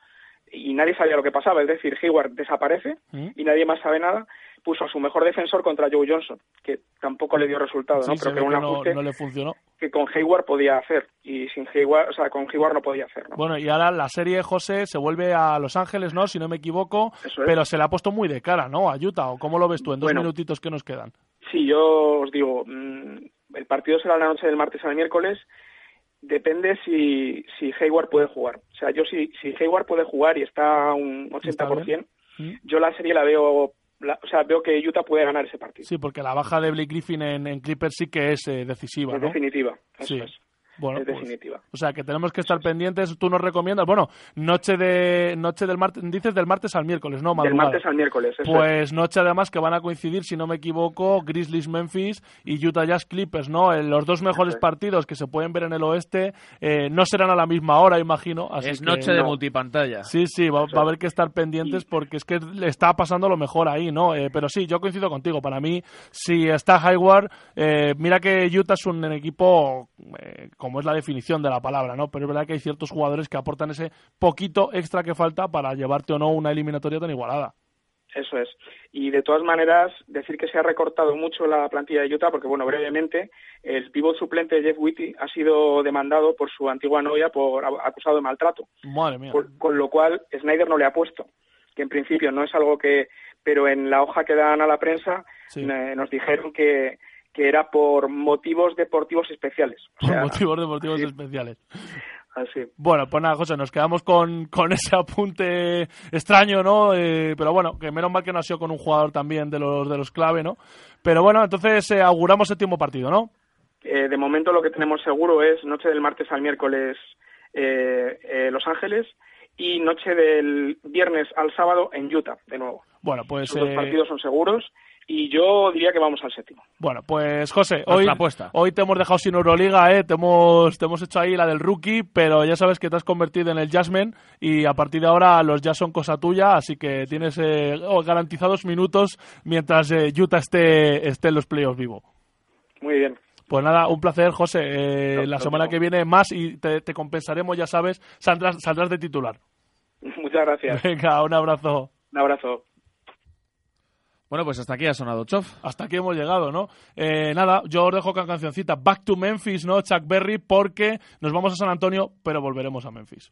P: y nadie sabía lo que pasaba, es decir, Hayward desaparece y nadie más sabe nada, puso a su mejor defensor contra Joe Johnson, que tampoco le dio resultado,
E: Sí,
P: ¿no?
E: se
P: Pero que era un
E: no-
P: ajuste
E: no le funcionó.
P: que con Hayward podía hacer y sin Hayward, o sea, con Hayward no podía hacer, ¿no?
E: Bueno, y ahora la serie, José, se vuelve a Los Ángeles, ¿no? Si no me equivoco,
P: es.
E: pero se le ha puesto muy de cara, ¿no? A Utah, ¿o cómo lo ves tú en dos
P: Bueno.
E: minutitos que nos quedan?
P: Sí, yo os digo, mm, el partido será la noche del martes al miércoles. Depende si, si Hayward puede jugar. O sea, yo si, si Hayward puede jugar y está a un 80%, yo la serie la veo, la- o sea, veo que Utah puede ganar ese partido.
E: Sí, porque la baja de Blake Griffin en, en Clippers sí que es eh, decisiva,
P: es
E: ¿no?
P: definitiva. Eso
E: Sí.
P: es.
E: Bueno,
P: es
E: pues,
P: definitiva.
E: O sea, que tenemos que estar pendientes. Tú nos recomiendas, bueno, noche de noche del martes, dices del martes al miércoles, ¿no?
P: Del
E: Madrugada.
P: martes al miércoles. Eso
E: Pues noche además que van a coincidir, si no me equivoco, Grizzlies Memphis y Utah Jazz Clippers, ¿no? En los dos mejores partidos que se pueden ver en el oeste eh, no serán a la misma hora, imagino. Así
B: Es
E: que-
B: noche de multipantalla.
E: Sí, sí, va, va a haber que estar pendientes porque es que le está pasando lo mejor ahí, ¿no? Eh, pero sí, yo coincido contigo. Para mí, si está Hayward, eh, mira que Utah es un equipo, eh, como es la definición de la palabra, ¿no? Pero es verdad que hay ciertos jugadores que aportan ese poquito extra que falta para llevarte o no una eliminatoria tan igualada.
P: Eso es. Y de todas maneras, decir que se ha recortado mucho la plantilla de Utah, porque, bueno, brevemente, el pívot suplente Jeff Whitty ha sido demandado por su antigua novia por acusado de maltrato.
E: Madre mía.
P: Con, con lo cual, Snyder no le ha puesto, que en principio no es algo que. Pero en la hoja que dan a la prensa
E: Sí.
P: eh, nos dijeron que, que era por motivos deportivos especiales. O
E: Por motivos deportivos especiales.
P: así.
E: Bueno, pues nada, José, nos quedamos con, con ese apunte extraño, ¿no? Eh, pero bueno, que menos mal que no ha sido con un jugador también de los, de los clave, ¿no? Pero bueno, entonces eh, auguramos séptimo partido, ¿no?
P: Eh, de momento lo que tenemos seguro es noche del martes al miércoles eh, eh, Los Ángeles y noche del viernes al sábado en Utah, de nuevo.
E: Bueno, pues...
P: Los dos
E: eh,
P: partidos son seguros y yo diría que vamos al séptimo.
E: Bueno, pues José, hoy,
B: apuesta.
E: hoy te hemos dejado sin Euroliga, ¿eh? te, hemos, te hemos hecho ahí la del rookie, pero ya sabes que te has convertido en el Jasmine y a partir de ahora los Jazz son cosa tuya, así que tienes eh, oh, garantizados minutos mientras eh, Utah esté, esté en los playoffs vivo.
P: Muy bien.
E: Pues nada, un placer, José. Eh, la semana que viene más y te, te compensaremos, ya sabes, saldrás, saldrás de titular. (laughs)
P: Muchas gracias.
E: Venga, un abrazo.
P: Un abrazo.
B: Bueno, pues hasta aquí ha sonado Chof.
E: Hasta aquí hemos llegado, ¿no? Eh, nada, yo os dejo con cancioncita Back to Memphis, ¿no? Chuck Berry, porque nos vamos a San Antonio, pero volveremos a Memphis.